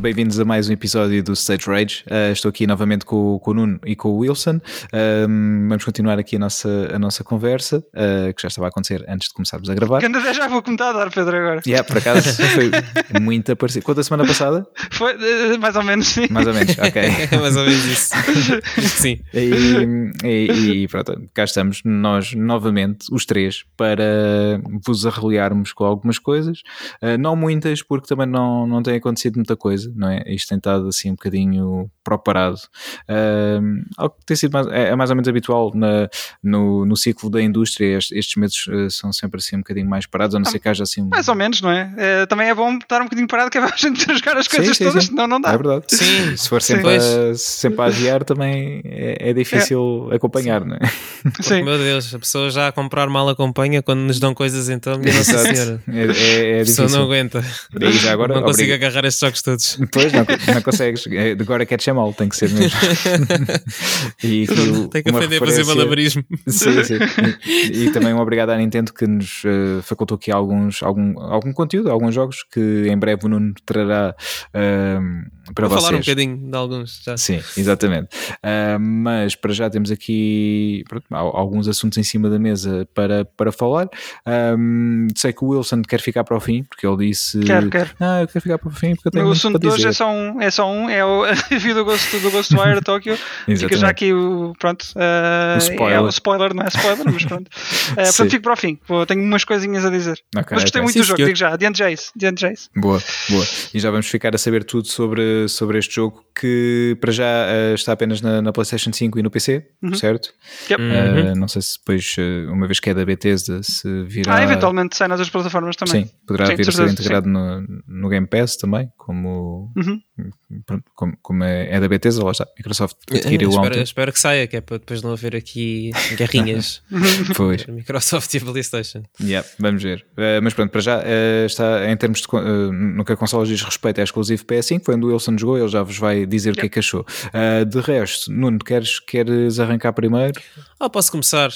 bem-vindos a mais um episódio do Stage Rage. Uh, estou aqui novamente com, com, o Nuno e com o Wilson. Uh, vamos continuar aqui a nossa, a nossa conversa, uh, que já estava a acontecer antes de começarmos a gravar. Que já vou comentar a dar, Pedro, agora. Yeah, por acaso foi muito parecido. Quanto a semana passada? Foi eh, mais ou menos, sim. Mais ou menos, ok. Mais ou menos isso. sim. E, e, e, pronto, cá estamos nós novamente, os três, para vos arreliarmos com algumas coisas. Uh, não muitas, porque também não, não tem acontecido muita coisa, não é? Isto tem estado assim um bocadinho proparado. Uh, algo que tem sido mais, é, é, mais ou menos habitual na, no, no ciclo da indústria, estes, estes meses uh, são sempre assim um bocadinho mais parados, a não ser que haja assim. Mais ou menos, não é? é? também é bom estar um bocadinho parado que é para a gente jogar as coisas sim, sim, todas, sim. senão não dá. É verdade. Sim. Se for sempre, a, sempre a adiar, também é, é difícil é. acompanhar, não é? Porque, meu Deus, a pessoa já a comprar mal acompanha quando nos dão coisas, então, minha Nossa Senhora. É, é, é a pessoa não aguenta. E já agora, não consigo agarrar estes jogos todos. Pois, não, não consegues. É, agora quer mal, tem que ser mesmo. e tem que aprender a fazer malabarismo. Sim, sim. E, e, também um obrigado à Nintendo que nos uh, facultou aqui alguns, algum, algum conteúdo, alguns jogos que em breve o Nuno trará uh, para Vou vocês. falar um bocadinho de alguns já. Sim, exatamente. Uh, mas para já temos aqui pronto, alguns assuntos em cima da mesa para, para falar. Um, sei que o Wilson quer ficar para o fim, porque ele disse: Quero, quero. Ah, eu quero ficar para o fim porque eu tenho O assunto de hoje é só um, é só um, é o review do Ghost, do Ghostwire Tokyo. Fica já aqui o, pronto, uh, o, spoiler. É, o spoiler, não é spoiler, mas pronto. Uh, portanto, fico para o fim, Pô, tenho umas coisinhas a dizer. Okay, mas gostei okay. muito Sim, do jogo, digo já, adiante já isso, adiante já isso. Boa, boa. E já vamos ficar a saber tudo sobre, sobre este jogo que para já uh, está apenas na, na, PlayStation 5 e no PC, uhum. certo? Yep. Uhum. Não sei se depois, uma vez que é da Bethesda, se virá. Ah, eventualmente sai nas outras plataformas também. Sim, poderá Sim, vir a ser integrado no, no Game Pass também, como, uhum. como, como é, é, da Bethesda, lá está. Microsoft adquiriu espero, ontem. Espero que saia, que é para depois não haver aqui guerrinhas. pois. Microsoft e a PlayStation. Yeah, vamos ver. Uh, mas pronto, para já uh, está em termos de uh, no que a consola diz respeito, é exclusivo PS5. Foi onde o Wilson jogou, ele já vos vai dizer yeah. o que é que achou. de resto, Nuno, queres, queres arrancar primeiro? Ah, posso começar.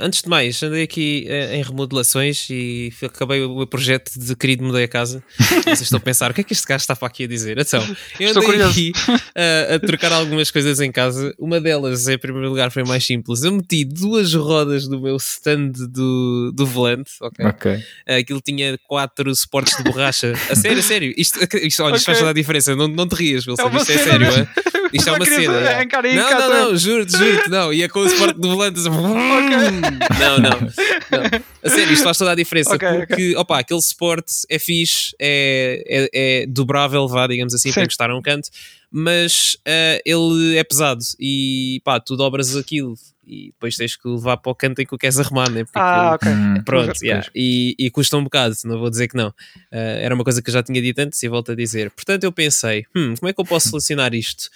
antes de mais, andei aqui em remodelações e acabei o projeto de querido mudei a casa. Vocês estão a pensar, o que é que este gajo está para aqui a dizer? Então, eu andei aqui uh, a trocar algumas coisas em casa. Uma delas, em primeiro lugar, foi mais simples. Eu meti duas rodas do meu stand do, do volante. Ok. okay. Uh, aquilo tinha quatro suportes de borracha. A sério, a sério. Isto, isto, olha, okay. isto faz toda a diferença. Não, não te rias, Wilson. É isto é sério. É? Isto é uma cena. É. Não, não, não, juro-te, juro-te. Não, ia com o suporte do volante. Assim, não, não, não. A sério, isto faz toda a diferença. Porque, opa, aquele suporte é fixe, é, é, é dobrável, vá, digamos assim, para encostar a um canto, mas uh, ele é pesado e pá, tu dobras aquilo e depois tens que levar para o canto em que o queres arrumar, né? Porque ah, ok. Hum, pronto, yeah. e, e, custa um bocado, não vou dizer que não. Uh, era uma coisa que eu já tinha dito antes e volto a dizer. Portanto, eu pensei, hum, como é que eu posso selecionar isto?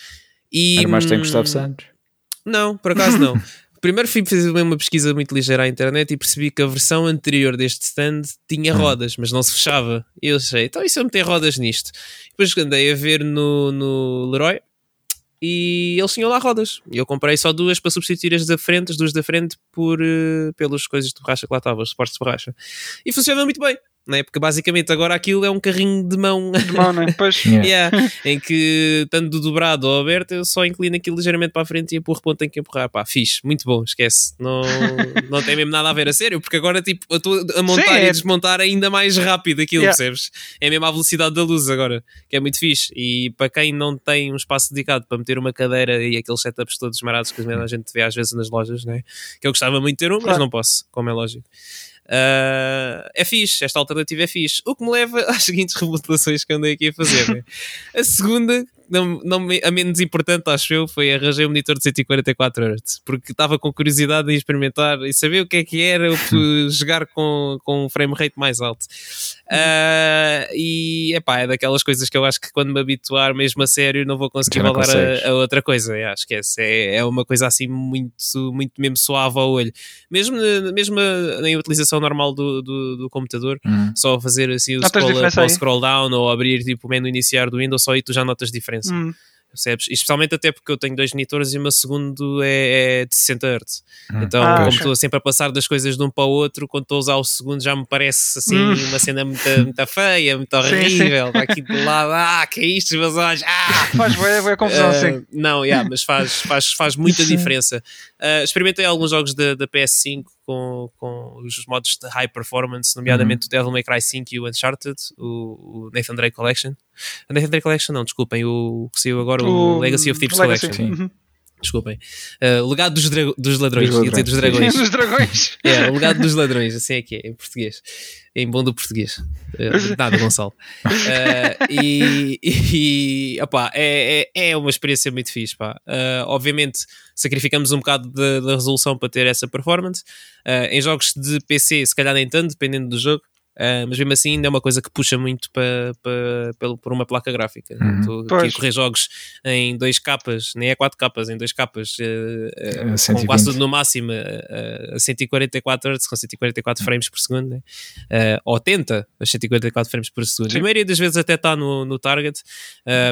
E, Armaste tem Gustavo Santos? Não, por acaso não. Primeiro fui fazer uma pesquisa muito ligeira à internet e percebi que a versão anterior deste stand tinha hum. rodas, mas não se fechava. E eu achei, então e se eu meter rodas nisto? Depois andei a ver no, no Leroy e eles tinham lá rodas. E eu comprei só duas para substituir as da frente, as duas da frente, por, uh, pelas coisas de borracha que lá estavam, os suportes de borracha. E funcionou muito bem né? porque basicamente agora aquilo é um carrinho de mão, de mão né? Pois. yeah. yeah. em que tanto dobrado ou aberto eu só inclino aquilo ligeiramente para a frente e empurro quando tenho que empurrar pá, fixe, muito bom, esquece não, não tem mesmo nada a ver, a sério porque agora tipo, eu estou a montar Sim, e a é. desmontar ainda mais rápido aquilo, yeah. percebes? é mesmo a velocidade da luz agora, que é muito fixe e para quem não tem um espaço dedicado para meter uma cadeira e aqueles setups todos marados que a gente vê às vezes nas lojas, né? que eu gostava muito de ter um, claro. mas não posso, como é lógico Uh, é fixe, esta alternativa é fixe. O que me leva às seguintes remodelações que andei aqui a fazer. Né? A segunda, não, não, a menos importante, acho eu, foi arranjar um monitor de 144 Hz, porque estava com curiosidade em experimentar e saber o que é que era jogar com, com um frame rate mais alto. Uh, e epá, é daquelas coisas que eu acho que quando me habituar mesmo a sério não vou conseguir Já voltar a, a, outra coisa. É, acho que é, é uma coisa assim muito, muito mesmo suave ao olho. Mesmo, mesmo em utilização normal do, do, do computador, hum. só fazer assim o scroll, scroll down ou abrir tipo o menu iniciar do Windows, só aí tu já notas diferença. Hum. Percebes? Especialmente até porque eu tenho dois monitores e o meu segundo é, é de 60 Hz. Hum. Então, ah, como estou sempre a passar das coisas de um para o outro, quando estou a usar o segundo já me parece assim hum. uma cena muito, muito feia, muito horrível. Sim, sim. Aqui de lado, ah, que é isto, meus olhos, ah! Faz boa, confusão, uh, sim. Não, yeah, mas faz, faz, faz muita diferença. Uh, experimentei alguns jogos da, da PS5 com, com os modos de high performance, nomeadamente uhum. o Devil May Cry 5 e o Uncharted, o, o Nathan Drake Collection. A Nathan Drake Collection, não, desculpem, o que saiu agora, o, o Legacy of Thieves Legacy. Collection. Uhum. Desculpem. Uh, legado dos, dos ladrões. Dos, ladrões. dos dragões. dos dragões. É, o legado dos ladrões, assim é que é, em português. Em bom do português. Uh, nada, Gonçalo. Uh, e e opá, é, é, é uma experiência muito fixe. Pá. Uh, obviamente, sacrificamos um bocado da, da resolução para ter essa performance. em jogos de PC, se calhar nem tanto, dependendo do jogo. Uh, mas mesmo assim ainda é uma coisa que puxa muito para, para, por uma placa gráfica. Uhum. Estou aqui a correr jogos em 2 capas, nem é 4 capas, em 2 capas, uh, uh, com quase tudo no máximo a 144 Hz, com 144 frames por segundo, né? ou tenta as 144 frames por segundo. Sim. A maioria das vezes até está no, no target,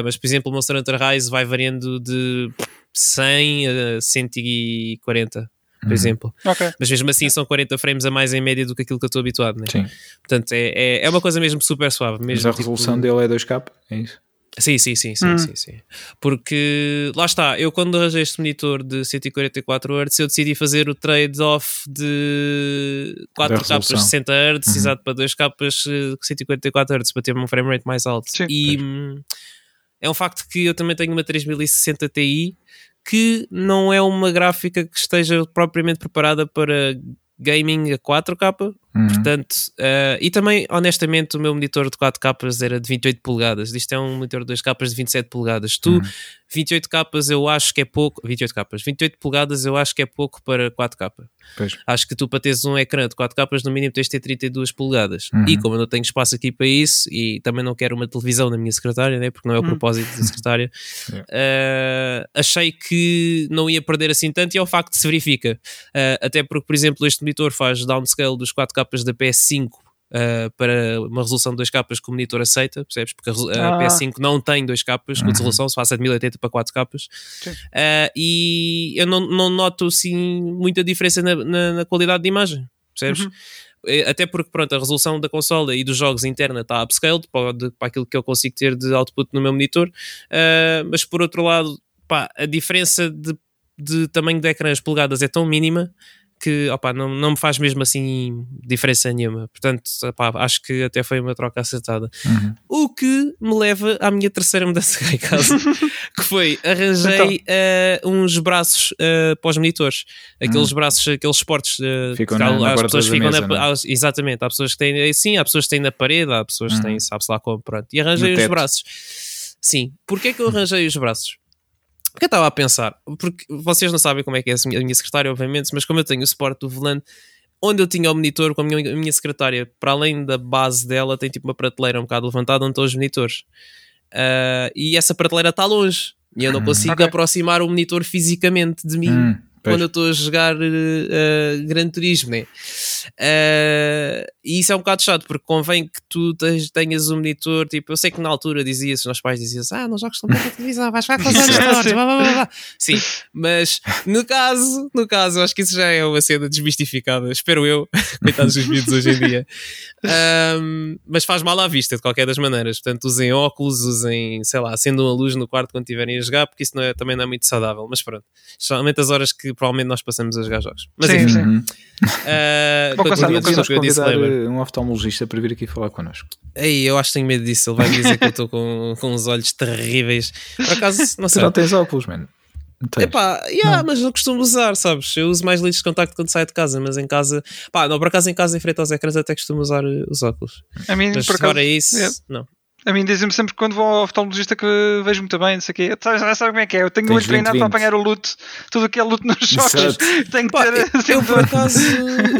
mas por exemplo o Monster Hunter Rise vai variando de 100 a 140 por uhum. exemplo. Okay. Mas mesmo assim são 40 frames a mais em média do que aquilo que eu estou habituado. Né? Sim. Portanto, é, é, é, uma coisa mesmo super suave. Mesmo, Mas a tipo... resolução dele é 2K, é isso? Sim, sim, sim, sim, hum. sim, sim. Porque lá está, eu quando arranjei este monitor de 144 Hz, eu decidi fazer o trade-off de 4 capas 60 Hz, uhum. exato, para 2 capas 144 Hz para ter um frame rate mais alto. Sim, e hum, é um facto que eu também tenho uma 3060 Ti que não é uma gráfica que esteja propriamente preparada para gaming a 4K, Uhum. Portanto, uh, e também, honestamente, o meu monitor de 4K era de 28 polegadas. Isto é um monitor de 2K de 27 polegadas. Tu, uhum. 28K eu acho que é pouco. 28K, 28 polegadas eu acho que é pouco para 4K. Pois. Acho que tu, para teres um ecrã de 4K, no mínimo tens de ter 32 polegadas. Uhum. E como eu não tenho espaço aqui para isso, e também não quero uma televisão na minha secretária, né, porque não é o uhum. propósito da secretária, uh, achei que não ia perder assim tanto. E é o facto que se verifica. Uh, até porque, por exemplo, este monitor faz downscale dos 4K capas da PS5 Uh, para uma resolução de 2 capas que o monitor aceita, percebes? Porque a, a ah. PS5 não tem 2 capas uhum. com resolução, se de 1080 para 4 capas. Uh, e eu não, não noto assim muita diferença na, na, na qualidade de imagem, percebes? Uhum. Eh, até porque pronto, a resolução da consola e dos jogos interna está upscaled para, para aquilo que eu consigo ter de output no meu monitor, uh, mas por outro lado, pá, a diferença de, de tamanho de ecrã, as polegadas é tão mínima que opa, não, não me faz mesmo assim diferença nenhuma. Portanto, opa, acho que até foi uma troca acertada. Uhum. O que me leva à minha terceira mudança cá em casa, que foi arranjei então. uh, uns braços uh, para os monitores, aqueles uhum. braços, aqueles suportes uh, ficam que, na, as pessoas ficam mesa, na, é? exatamente, há pessoas que têm sim, há pessoas que têm na parede, há pessoas uhum. que têm, sabe-se lá como, pronto. E arranjei os braços. Sim, porquê que eu arranjei os braços? Porque eu estava a pensar, porque vocês não sabem como é que é a minha secretária, obviamente, mas como eu tenho o suporte do volante, onde eu tinha o monitor com a minha, a minha secretária, para além da base dela, tem tipo uma prateleira um bocado levantada onde estão os monitores. Uh, e essa prateleira está longe. E eu não hum. consigo okay. aproximar o monitor fisicamente de mim. Hum Pois. quando eu estou a jogar uh, Gran Turismo, né? Uh, e isso é um bocado chato, porque convém que tu tenhas um monitor. Tipo, eu sei que na altura dizia-se, os nossos pais diziam ah, não jogas tão bem a televisão, vais ficar com os olhos tortos, blá, blá, blá, blá. Sim, mas no caso, no caso, acho que isso já é uma cena desmistificada, espero eu, coitados dos vídeos hoje em dia. Um, mas faz mal à vista, de qualquer das maneiras. Portanto, usem óculos, usem, sei lá, acendam a luz no quarto quando estiverem a jogar, porque isso não é, também não é muito saudável. Mas pronto, somente as horas que provavelmente nós passamos a jogar jogos. Mas sim, enfim. sim. Uh, Vou passar, convidar um oftalmologista para vir aqui falar connosco. Ei, eu acho que tenho medo disso. Ele vai me dizer que eu estou com, com uns olhos terríveis. Por acaso, não sei. Tu não tens óculos, mano. Epá, yeah, não. mas não costumo usar, sabes? Eu uso mais lentes de contacto quando saio de casa, mas em casa, pá, não, por acaso em casa, em frente aos ecrãs, até costumo usar eh, os óculos. A mim, mas por acaso, fora isso, yeah. não. A mim dizem-me sempre que quando vou ao oftalmologista que vejo muito bem, não sei o quê. Sabe, sabe como é que é? Eu tenho muito treinado para apanhar o luto, tudo o que é luto nos jogos. Tenho que ter. Eu, eu, por acaso,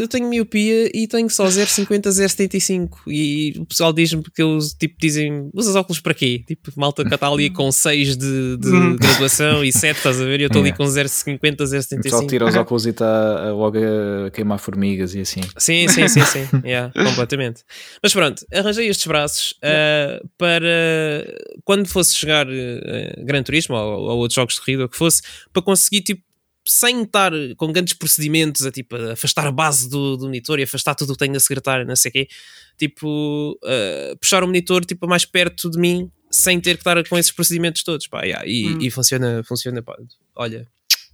eu tenho miopia e tenho só 0,50, 0,75. E o pessoal diz-me que eles tipo, dizem: usas óculos para quê? Tipo, malta que está ali com 6 de, de hum. graduação e 7, estás a ver? E eu estou ali com 0,50, 0,75. O pessoal tira os óculos e está logo a queimar formigas e assim. Sim, sim, sim, sim. yeah, completamente. Mas pronto, arranjei estes braços. Uh, para quando fosse chegar uh, Gran Turismo ou, ou outros jogos de corrida, que fosse, para conseguir tipo sem estar com grandes procedimentos a tipo afastar a base do, do monitor e afastar tudo o que tenho na secretária, não sei o quê, tipo uh, puxar o monitor tipo mais perto de mim sem ter que estar com esses procedimentos todos, pá, yeah, e, hum. e, funciona, funciona, pá, olha,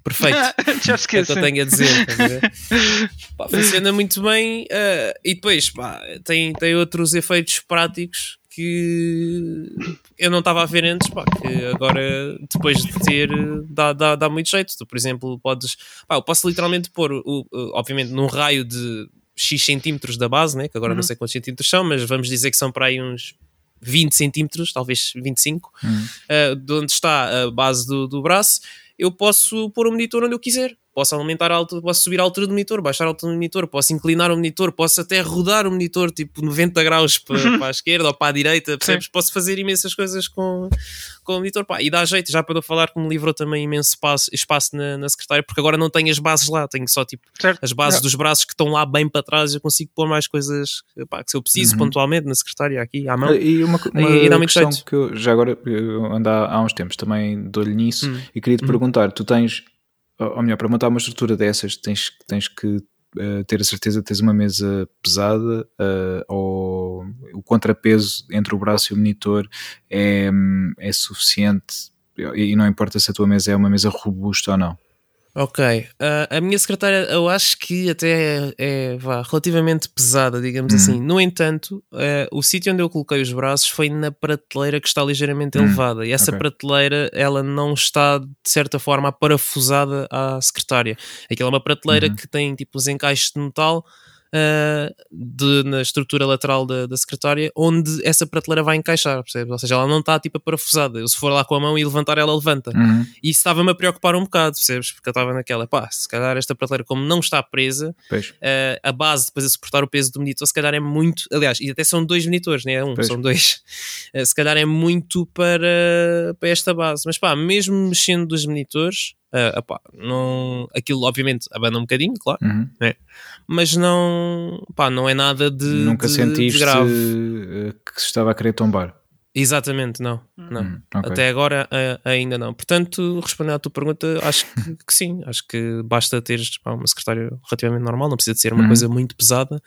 perfeito. Já esqueci. É o que eu tenho a dizer. pá, funciona muito bem uh, e depois pá, tem, tem outros efeitos práticos que eu não estava a ver antes, pá, que agora, depois de ter, dá, dá, dá muito jeito. Tu, por exemplo, podes. Pá, eu posso literalmente pôr, o, obviamente, num raio de X centímetros da base, né? que agora uhum. não sei quantos centímetros são, mas vamos dizer que são para aí uns 20 centímetros, talvez 25, uhum. uh, de onde está a base do, do braço, eu posso pôr o monitor onde eu quiser posso aumentar a altura, posso subir a altura do monitor, baixar a altura do monitor, posso inclinar o monitor, posso até rodar o monitor tipo 90 graus para, para a esquerda ou para a direita, percebes? Sim. Posso fazer imensas coisas com, com o monitor, pá, e dá jeito, já para eu falar que me livrou também imenso espaço, espaço na, na secretária, porque agora não tenho as bases lá, tenho só tipo certo. as bases dos braços que estão lá bem para trás, eu consigo pôr mais coisas pá, que se eu preciso uhum. pontualmente na secretária aqui à mão. E uma, uma e, e dá questão jeito. que eu já agora eu ando há, há uns tempos também dou-lhe nisso uhum. e queria te uhum. perguntar, tu tens ou melhor, para montar uma estrutura dessas tens, tens que uh, ter a certeza que tens uma mesa pesada uh, ou o contrapeso entre o braço e o monitor é, é suficiente e não importa se a tua mesa é uma mesa robusta ou não. Ok, uh, a minha secretária eu acho que até é, é vá, relativamente pesada, digamos uhum. assim. No entanto, uh, o sítio onde eu coloquei os braços foi na prateleira que está ligeiramente uhum. elevada e essa okay. prateleira ela não está de certa forma parafusada à secretária. Aquela é uma prateleira uhum. que tem tipo os encaixes de metal uh, de, na estrutura lateral da, da, secretária, onde essa prateleira vai encaixar, percebes? Ou seja, ela não está tipo parafusada. Eu, se for lá com a mão e levantar, ela levanta. Uhum. E isso estava-me a preocupar um bocado, percebes? Porque eu estava naquela, pá, se calhar esta prateleira, como não está presa, uh, a base depois a suportar o peso do monitor, se calhar é muito. Aliás, e até são dois monitores, não é um, pois. são dois. Uh, se calhar é muito para, para esta base. Mas pá, mesmo mexendo dos monitores, Uh, opá, não, aquilo obviamente abana um bocadinho, claro, uhum. né? Mas não, pá, não é nada de. Nunca de, sentiste de grave. Eh, que se estava a querer tombar. Exatamente, não. Hum. não. Hum, okay. Até agora ainda não. Portanto, respondendo à tua pergunta, acho que, que sim. Acho que basta teres pá, uma secretária relativamente normal, não precisa de ser uma uhum. coisa muito pesada,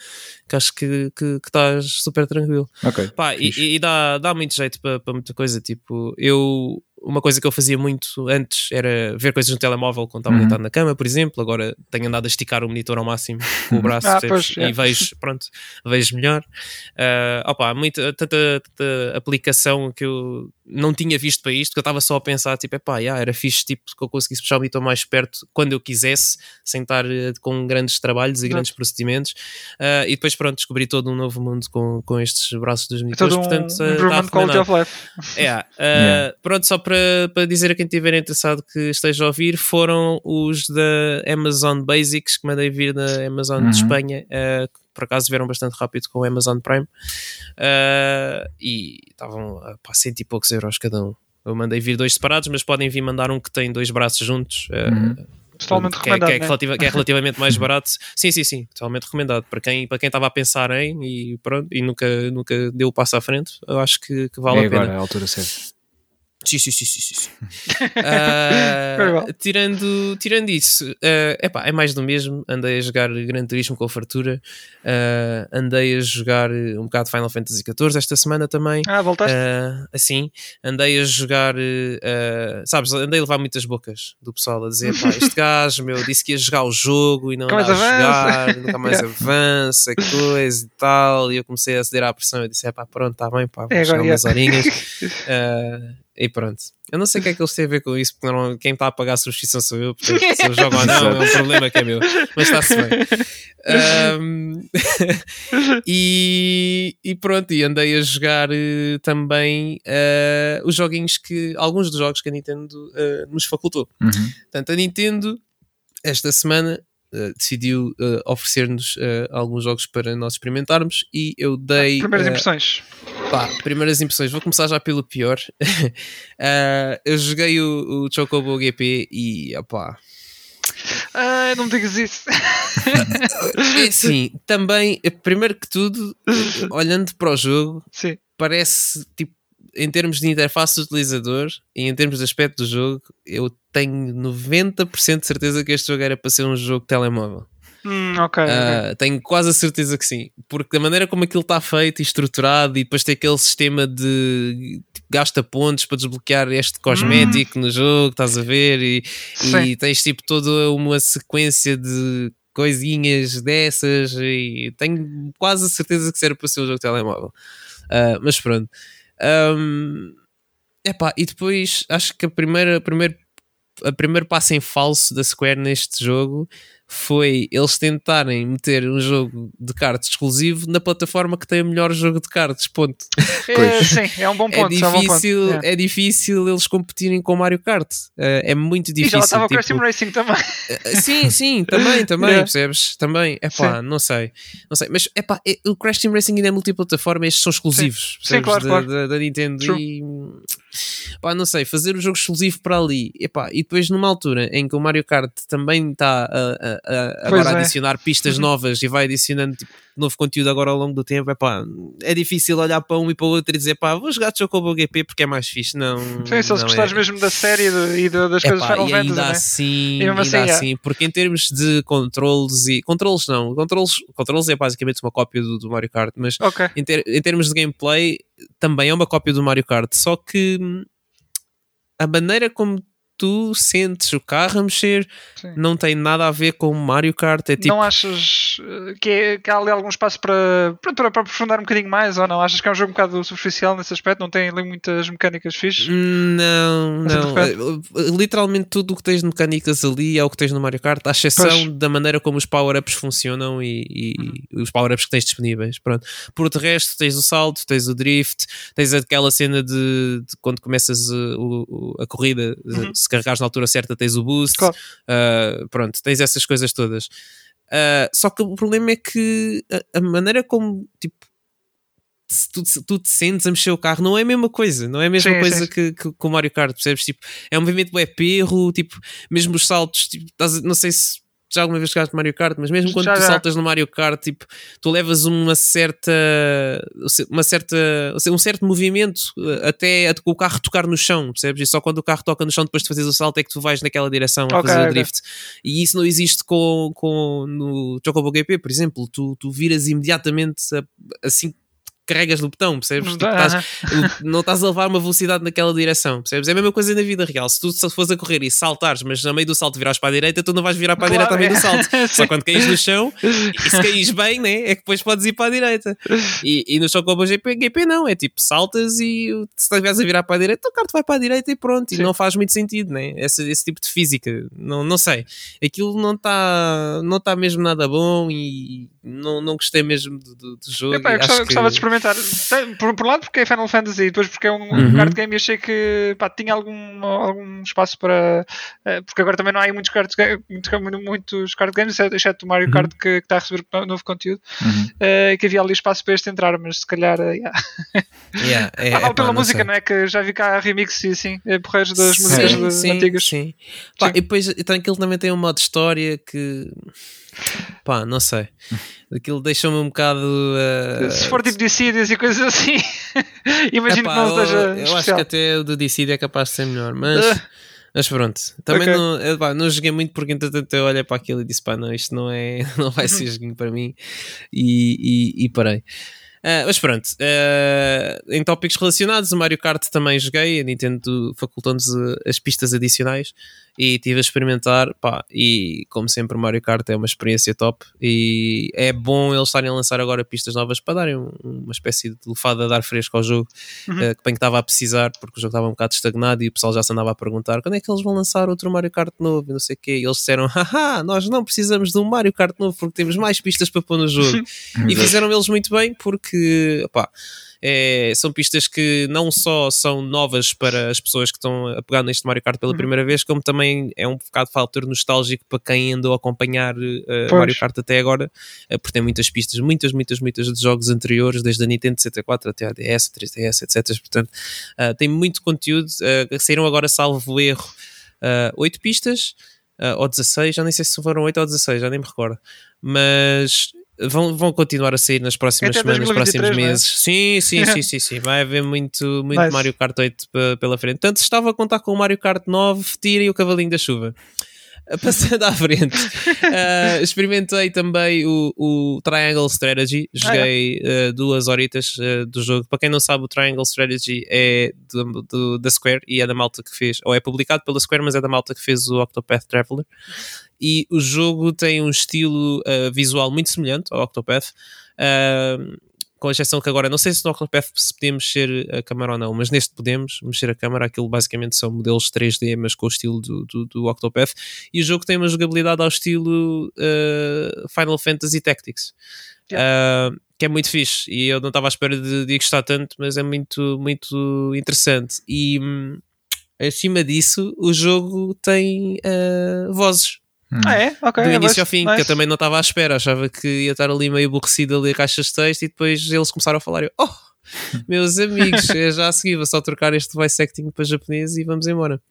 que acho que, que, que estás super tranquilo. Okay. Pá, e, e, dá, dá muito jeito para, para muita coisa. Tipo, eu uma coisa que eu fazia muito antes era ver coisas no telemóvel quando estava uhum. deitado na cama, por exemplo. Agora tenho andado a esticar o monitor ao máximo com o braço ah, pois, é. e vejo, pronto, vejo melhor. Uh, opa, muita, tanta, tanta aplicação que eu não tinha visto para isto, que eu estava só a pensar, tipo, epá, yeah, era fixe tipo, que eu conseguisse puxar o monitor mais perto quando eu quisesse, sem estar uh, com grandes trabalhos e grandes procedimentos. Uh, e depois, pronto, descobri todo um novo mundo com, com estes braços dos monitores. É portanto, um uh, quality of life. É, yeah. Pronto, só para, para dizer a quem estiver interessado que esteja a ouvir, foram os da Amazon Basics que mandei vir da Amazon uhum. de Espanha, por acaso vieram bastante rápido com o Amazon Prime uh, e estavam a cento e poucos euros cada um. Eu mandei vir dois separados, mas podem vir mandar um que tem dois braços juntos. Uh, uhum. Totalmente que, recomendado. Que é, que, é relativa, que é, relativamente mais barato. Sim, sim, sim, totalmente recomendado. Para quem, para quem estava a pensar em e pronto, e nunca, nunca deu o passo à frente, eu acho que, que vale é a pena. Agora, é a altura certa. Sim, sim, sim, sim, sim. uh, tirando, tirando isso, uh, epá, é mais do mesmo. Andei a jogar Gran Turismo com a fartura. Uh, andei a jogar um bocado Final Fantasy XIV esta semana também. Ah, voltaste? Uh, assim, andei a jogar, sabes, andei a levar muitas bocas do pessoal a dizer: pá, este gajo, meu, disse que ia jogar o jogo e não anda a jogar, nunca mais avança, coisa e tal. E eu comecei a ceder à pressão. Eu disse: é pá, pronto, está bem, pá, vou é, jogar umas horinhas. E pronto. Eu não sei o que é que eles têm a ver com isso, porque não, quem está a pagar a subscrição sou eu, portanto, se eu jogo ou não é um problema que é meu, mas está-se bem. Um, e, e, pronto, e andei a jogar uh, também uh, os joguinhos que, alguns dos jogos que a Nintendo uh, nos facultou. Uhum. Portanto, a Nintendo, esta semana, Uh, decidiu uh, oferecer-nos uh, alguns jogos para nós experimentarmos e eu dei. Primeiras impressões. Pá, primeiras impressões, vou começar já pelo pior. uh, eu joguei o, o Chocobo GP e opá. Ah, não digas isso. é assim, também, primeiro que tudo, olhando para o jogo, Sim. parece tipo em termos de interface do utilizador e em termos de aspecto do jogo, eu tenho 90% de certeza que este jogo era para ser um jogo telemóvel. Hum, okay, uh, okay. Tenho quase a certeza que sim, porque da maneira como aquilo está feito e estruturado, e depois tem aquele sistema de tipo, gasta pontos para desbloquear este cosmético hum. no jogo, estás a ver, e, e tens tipo toda uma sequência de coisinhas dessas, e tenho quase a certeza que era para ser um jogo de telemóvel. Uh, mas pronto. Um, epá, e depois acho que a primeira, a primeiro, a primeiro passo em falso da Square neste jogo foi eles tentarem meter um jogo de cartas exclusivo na plataforma que tem o melhor jogo de cartas, ponto. É, sim, é um bom é ponto. É difícil, é, é difícil eles competirem com o Mario Kart. Uh, é muito difícil. E já estava tipo, o Crash Racing também. Uh, sim, sim, também, também, yeah. percebes? Também, é pá, não sei. Não sei, mas é pá, o Crash Team Racing ainda é multiplataforma, estes são exclusivos, sim, sim claro, da, claro. Da, da, Nintendo. True. E pá, não sei, fazer o jogo exclusivo para ali, epá, e depois numa altura em que o Mario Kart também está a, a, a agora a é. adicionar pistas uhum. novas e vai adicionando tipo, novo conteúdo agora ao longo do tempo, epá, é difícil olhar para um e para o outro e dizer pá, vou jogar Chocobo GP porque é mais fixe, não. Sim, se gostares é. mesmo da série e de, das epá, coisas Final e ainda Fantasy, assim, né? ainda assim, assim, porque em termos de controles e controles não, controles, controles é basicamente uma cópia do, do Mario Kart, mas okay. em, ter, em termos de gameplay também é uma cópia do Mario Kart, só que a maneira como tu sentes o carro a mexer Sim. não tem nada a ver com Mario Kart. É tipo... Não achas eh, que, é, que há ali algum espaço para, para, para aprofundar um bocadinho mais ou não? Achas que é um jogo um bocado superficial nesse aspecto? Não tem ali muitas mecânicas fixas? Não, não. Eh, literalmente tudo o que tens de mecânicas ali é o que tens no Mario Kart, à exceção pois. da maneira como os power-ups funcionam e, e uhum. os power-ups que tens disponíveis. Pronto. Por de resto, tens o salto, tens o drift, tens aquela cena de, de quando começas a, a, a corrida, uhum. se carregares na altura certa tens o boost, claro. uh, pronto, tens essas coisas todas. Uh, só que o problema é que a, a maneira como tipo, tu, tu, te sentes a mexer o carro não é a mesma coisa, não é a mesma sim, coisa sim. Que, que, que, o Mario Kart, percebes? Tipo, é um movimento é perro, tipo, mesmo os saltos, tipo, não sei se já alguma vez jogaste Mario Kart, mas mesmo quando já, tu saltas no Mario Kart, tipo, tu levas uma certa, uma certa, um certo movimento eh, até o carro tocar no chão, percebes? E só quando o carro toca no chão, depois de fazer o salto, é que tu vais naquela direção a fazer okay. o drift. E isso não existe com, com no Chocobo GP, por exemplo, tu, tu viras imediatamente assim carregas no botão, percebes? Não, tipo, estás, não estás a levar uma velocidade naquela direção, percebes? É a mesma coisa na vida real. Se tu fores a correr e saltares, mas no meio do salto virares para a direita, tu não vais virar para a claro, direita ao meio é. do salto. Só quando caís no chão, e se caís bem, né, é que depois podes ir para a direita. E, e no Chocobo GP, GP não, é tipo saltas e se estiveres a virar para a direita, o carro vai para a direita e pronto. Sim. E não faz muito sentido, né? Esse, esse tipo de física. Não, não sei. Aquilo não está não tá mesmo nada bom e não, não gostei mesmo do, do, do jogo. Epá, eu gostava, que... gostava de experimentar por, por um lado porque é Final Fantasy e depois porque é um, uhum. card game e achei que pá, tinha algum, algum espaço para. Uh, porque agora também não há muitos card, muitos, muitos card games, exceto o Mario uhum. Kart que, que, está a receber novo conteúdo, uhum. uh, que havia ali espaço para este entrar, mas se calhar. Uh, yeah. yeah, é, ah, pela música, não, não, é? Que já vi cá remix e assim, é porreiros das sim, músicas sim, de, sim, antigas. Sim. Pá, sim. E depois tem, aquilo também tem um modo de história que. Pá, não sei. Aquilo deixou-me um bocado. Uh... Se for tipo Dissidious e coisas assim, imagino Epá, que não seja. Eu, eu acho que até o do Dissidia é capaz de ser melhor, mas. Uh. Mas pronto, também okay. não, eu, pá, não joguei muito porque entretanto eu olhei para aquilo e disse: pá, não, isto não, é, não vai ser joguinho para mim e, e, e parei. Uh, mas pronto, uh, em tópicos relacionados, o Mario Kart também joguei, a Nintendo facultou-nos as pistas adicionais e estive a experimentar, pá, e como sempre o Mario Kart é uma experiência top. E é bom eles estarem a lançar agora pistas novas para darem uma espécie de lefada de ar fresco ao jogo, uhum. uh, que bem que estava a precisar, porque o jogo estava um bocado estagnado e o pessoal já se andava a perguntar quando é que eles vão lançar outro Mario Kart novo? E não sei o quê, e eles disseram, haha, nós não precisamos de um Mario Kart novo porque temos mais pistas para pôr no jogo, e fizeram eles muito bem porque, pá, é, são pistas que não só são novas para as pessoas que estão a pegar neste Mario Kart pela uhum. primeira vez, como também é um bocado fator nostálgico para quem andou a acompanhar uh, Mario Kart até agora, uh, porque tem muitas pistas, muitas, muitas, muitas de jogos anteriores, desde a Nintendo 64 até a DS, 3DS, etc. Portanto, uh, tem muito conteúdo. Uh, saíram agora, salvo erro, oito pistas. ou 16, já nem sei se foram 8 ou 16, já nem me recordo. Mas vão, vão continuar a sair nas próximas Até semanas, nos próximos é? meses. Sim, sim, sim, sim, sim. Vai haver muito, muito. Mario Kart 8 pela frente. Tanto estava a contar com o Mario Kart 9, tirem o cavalinho da chuva. Passando à frente, uh, experimentei também o, o Triangle Strategy. Joguei uh, duas horitas uh, do jogo. Para quem não sabe, o Triangle Strategy é do, do, da Square e é da malta que fez, ou é publicado pela Square, mas é da malta que fez o Octopath Traveler. E o jogo tem um estilo visual muito semelhante ao Octopath. Uh, com exceção que agora, não sei se no Octopath se podemos mexer a câmera ou não, mas neste podemos mexer a câmera, aquilo basicamente são modelos 3D, mas com o estilo do, do, do Octopath, e o jogo tem uma jogabilidade ao estilo uh, Final Fantasy Tactics. Yeah. Uh, que é muito fixe e eu não estava à espera de, de gostar tanto, mas é muito, muito interessante. E hum, acima disso, o jogo tem uh, vozes. Hum. Ah, é? Ok. Do início ao fim, nice. que eu também não estava à espera. Achava que ia estar ali meio aborrecido a ler caixas de texto e depois eles começaram a falar. Eu, oh, meus amigos, já a seguir vou só trocar este voice acting para japonês e vamos embora.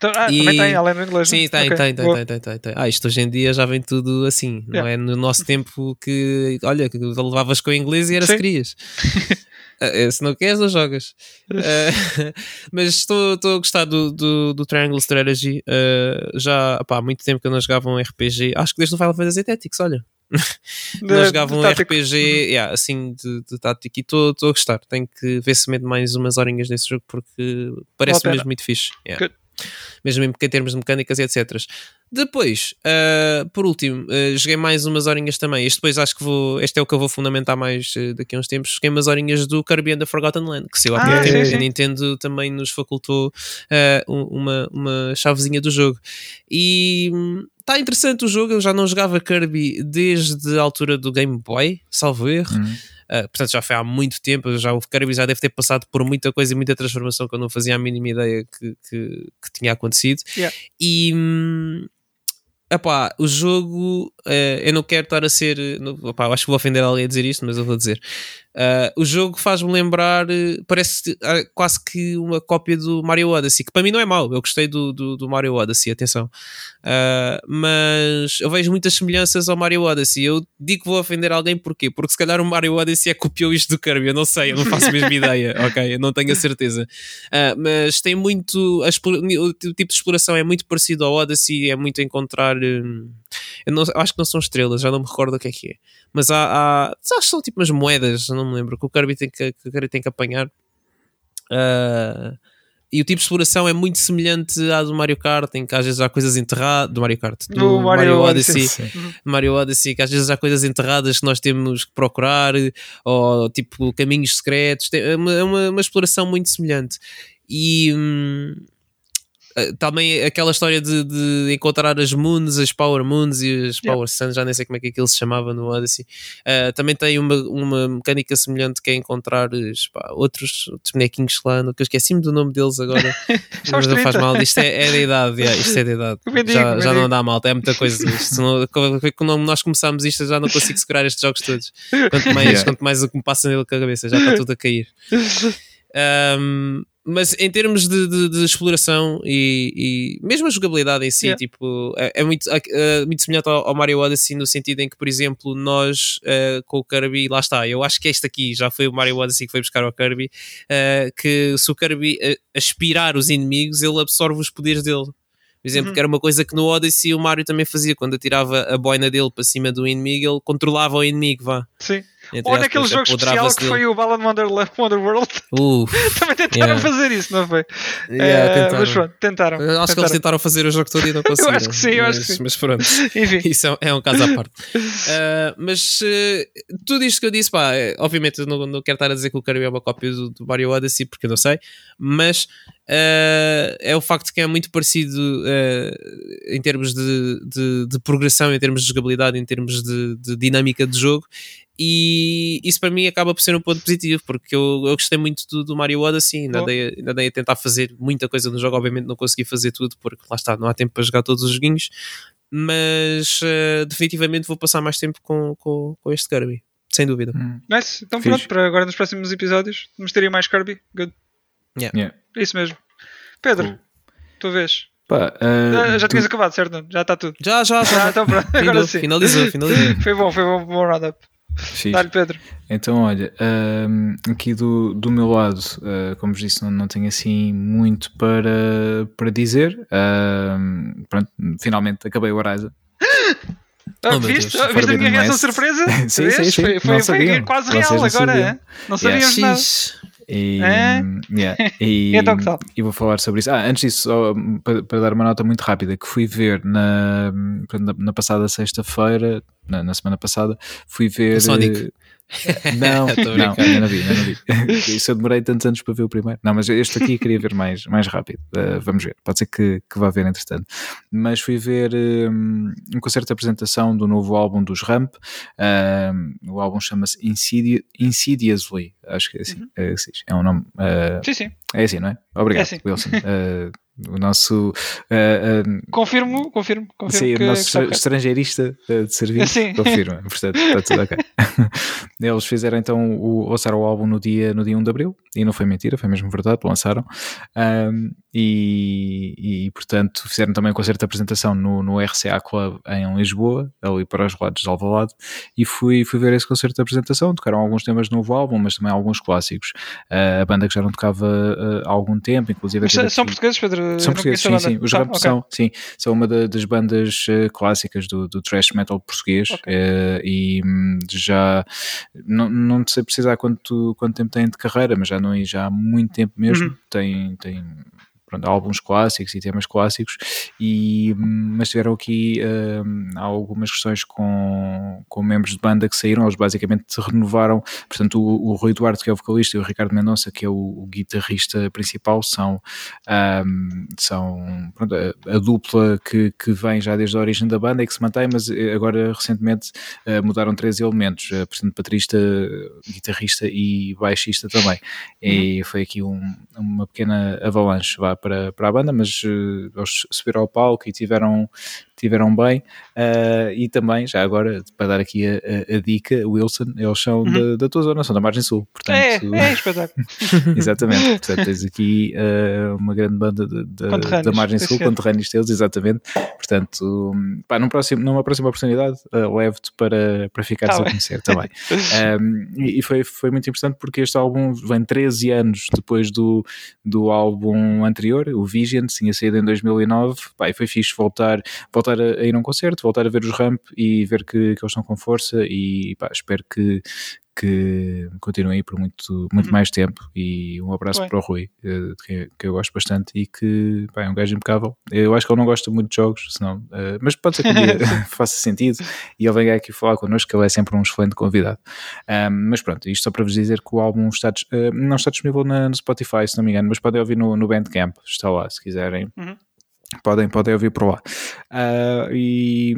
Ah, e... também tem, além do inglês. Sim, tem, okay. tem, tem, tem, tem, tem, tem, Ah, isto hoje em dia já vem tudo assim, yeah. não é? No nosso tempo que, olha, que levavas com o inglês e era se querias. Uh, se não queres, não jogas. Uh, mas estou, estou a gostar do, do, do Triangle Strategy. Uh, já pá, há muito tempo que eu não jogava um RPG. Acho que desde o Final Fantasy Tactics, olha. não jogava um RPG yeah, assim de, de tático e estou a gostar. Tenho que ver se meto mais umas horinhas nesse jogo porque parece mesmo muito fixe. Yeah. Mesmo em termos de mecânicas e etc. Depois, uh, por último, uh, joguei mais umas horinhas também. Este depois acho que vou. Este é o que eu vou fundamentar mais uh, daqui a uns tempos. Joguei umas horinhas do Kirby and the Forgotten Land, que se eu há ah, tempo. A Nintendo também nos facultou uma, uma chavezinha do jogo. E está interessante o jogo. Eu já não jogava Kirby desde a altura do Game Boy, salvo erro. Uhum. Uh, portanto, já foi há muito tempo. Já o Kirby já deve ter passado por muita coisa e muita transformação que eu não fazia a mínima ideia que, que, que tinha acontecido. Yeah. E. Hum, Epá, o jogo, uh, eu não quero estar a ser. Epá, acho que vou ofender alguém a dizer isto, mas eu vou dizer. Uh, o jogo faz-me lembrar, eh, parece uh, quase que uma cópia do Mario Odyssey, que para mim não é mau, eu gostei do, do, do Mario Odyssey, atenção. Uh, mas eu vejo muitas semelhanças ao Mario Odyssey. Eu digo que vou ofender alguém porquê? Porque se calhar o Mario Odyssey é copiou isto do Kirby, eu não sei, eu não faço a mesma ideia, ok? Eu não tenho a certeza. mas tem muito. o tipo de exploração é muito parecido ao Odyssey, é muito encontrar. Hum, eu, não, eu acho que não são estrelas, já não me recordo o que é que é. Mas há, há acho que são tipo umas moedas, não me lembro, que o Kirby tem que, que, o Kirby tem que apanhar. Uh, e o tipo de exploração é muito semelhante à do Mario Kart, em que às vezes há coisas enterradas. Do Mario Kart, do, do Mario, Mario, Odyssey. Odyssey. Mario Odyssey, que às vezes há coisas enterradas que nós temos que procurar, ou tipo caminhos secretos. É uma, é uma, uma exploração muito semelhante. E. Hum, também aquela história de, de, encontrar as moons, as power moons e as power yeah. suns, já nem sei como é que aquilo se chamava no Odyssey. Uh, também tem uma, uma mecânica semelhante que é encontrar pá, outros, outros bonequinhos lá, no, que eu esqueci-me do nome deles agora. mas não faz mal, isto é, é da idade, yeah, isto é da idade. já, já não dá malta, é muita coisa. Isto, não, quando nós começámos isto, já não consigo segurar estes jogos todos. Quanto mais, yeah. quanto mais o que me passa nele com a cabeça, já está tudo a cair. Um, mas em termos de, de, de exploração e, e, mesmo a jogabilidade em si, yeah. tipo, é, é muito, é, muito semelhante ao, ao, Mario Odyssey no sentido em que, por exemplo, nós uh, com o Kirby, lá está, eu acho que este aqui já foi o Mario Odyssey que foi buscar ao Kirby, uh, que se o Kirby uh, aspirar os inimigos, ele absorve os poderes dele. Por exemplo, uhum. que era uma coisa que no Odyssey o Mario também fazia, quando atirava a boina dele para cima do inimigo, ele controlava o inimigo, vá. Sim. Ou naquele jogo especial que foi o Balan Wonderland Wonderworld. Também tentaram yeah. fazer isso, não foi? Yeah, uh, tentaram. Mas pronto, tentaram. Eu acho tentaram. que eles tentaram fazer o jogo todo e não conseguiram. eu acho que sim, eu mas, acho que sim. Mas pronto, Enfim. isso é, é, um caso à parte. Uh, mas uh, tudo isto que eu disse, pá, obviamente eu não, não quero estar a dizer que o Kirby é uma cópia do, do Mario Odyssey, porque eu não sei, mas Uh, é o facto que é muito parecido uh, em termos de, de, de, progressão, em termos de jogabilidade, em termos de, de, dinâmica de jogo, e isso para mim acaba por ser um ponto positivo, porque eu, eu gostei muito do, do Mario Odyssey, ainda, dei, ainda dei a tentar fazer muita coisa no jogo, obviamente não consegui fazer tudo, porque lá está, não há tempo para jogar todos os joguinhos, mas uh, definitivamente vou passar mais tempo com, com, com este Kirby, sem dúvida. Hum. Nice, então Fiz. pronto, para agora nos próximos episódios, mostraria mais Kirby, good. Yeah. yeah. Isso mesmo. Pedro, cool. tua vez. Pá, uh, já, já tinhas acabado, certo? Já está tudo. Já, já, já. Ah, então pronto. Agora sim. Finalizou, finalizou. foi bom, foi bom, bom round-up. Dá-lhe, Pedro. Então, olha, um, aqui do, do meu lado, uh, como vos disse, não, não tenho assim muito para, para dizer. Um, pronto, finalmente acabei o Horizon. Ah, oh, viste, viste a minha reação surpresa? sim, sim, sim, Foi, foi, foi quase real agora. Sabiam. Não sabíamos yeah. nada. E, é? yeah, e, então, e, vou falar sobre isso. Ah, antes disso, só para, para, dar uma nota muito rápida, que fui ver na, na, na passada sexta-feira, na, na, semana passada, fui ver. Sonic. Não, não, ainda não vi, ainda não vi. Isso eu demorei tantos anos para ver o primeiro. Não, mas este aqui queria ver mais, mais rápido. Uh, vamos ver, pode ser que, que vá ver entretanto. Mas fui ver um, um concerto de apresentação do novo álbum dos Ramp. Uh, o álbum chama-se Insidious, Insidiously, acho que é assim. Uhum. É, assim, é um nome. Uh, sim, sim. É assim, não é? Obrigado, é assim. Wilson. O nosso. Uh, uh, confirmo, confirmo, confirmo. Sim, que, o nosso estrangeirista de serviço sim. confirma. Portanto, está tudo ok. Eles fizeram então o, lançaram o álbum no dia, no dia 1 de Abril e não foi mentira, foi mesmo verdade, lançaram. Um, e, e, portanto fizeram também um concerto de apresentação no, no RCA Club em Lisboa, ali para os lados de Alvalade, e fui, fui ver esse concerto de apresentação. Tocaram alguns temas do novo álbum, mas também alguns clássicos. Uh, a banda que já não tocava uh, há algum tempo, inclusive. Mas são portugueses, Pedro? São portugueses, sim, sim. Os ah, okay. são, sim, são uma da, das bandas uh, clássicas do, do thrash metal português okay. e um, já não, não sei precisar quanto, quanto tempo têm de carreira, mas já não já há muito tempo mesmo. Uhum. Tem, tem pronto, álbuns clássicos e temas clássicos, e, mas tiveram aqui uh, algumas questões com, com membros de banda que saíram, eles basicamente se renovaram, portanto o, o Rui Duarte que é o vocalista e o Ricardo Mendonça que é o, o guitarrista principal são, um, são pronto, a, a, dupla que, que vem já desde a origem da banda e que se mantém, mas eh, agora recentemente uh, mudaram três elementos, uh, portanto baterista, guitarrista e baixista também, uhum. e foi aqui um, uma pequena avalanche, vá, para, para a banda, mas uh, eles subiram ao palco e tiveram, tiveram bem. Uh, e também, já agora, para dar aqui a, a, a dica, Wilson, eles são uhum. da, da tua zona, são da Margem Sul. Portanto, é, é espetáculo. exatamente, portanto tens aqui uh, uma grande banda de, de, da Margem Sul, conterrâneos deles, exatamente. Portanto, pá, num próximo, numa próxima oportunidade, uh, levo-te para, para ficares tá a conhecer também. um, e, e foi, foi muito importante porque este álbum vem 13 anos depois do, do álbum anterior, o Vision, tinha saído em 2009. Pá, e foi fixe voltar, voltar a, a ir a um concerto, voltar a ver os Ramp e ver que, que eles estão com força. E pá, espero que, que continue aí por muito, muito uhum. mais tempo. E um abraço Bem. para o Rui, eh, que, que, eu gosto bastante e que pá, é um gajo impecável. Eu acho que ele não gosta muito de jogos, senão, uh, mas pode ser que um dia faça sentido e ele venha aqui falar connosco, que ele é sempre um excelente convidado. Um, mas pronto, isto só para vos dizer que o álbum está, uh, não está disponível na, no Spotify, se não me engano, mas podem ouvir no, no Bandcamp, está lá se quiserem. Uhum. Podem, podem ouvir por lá. Uh, e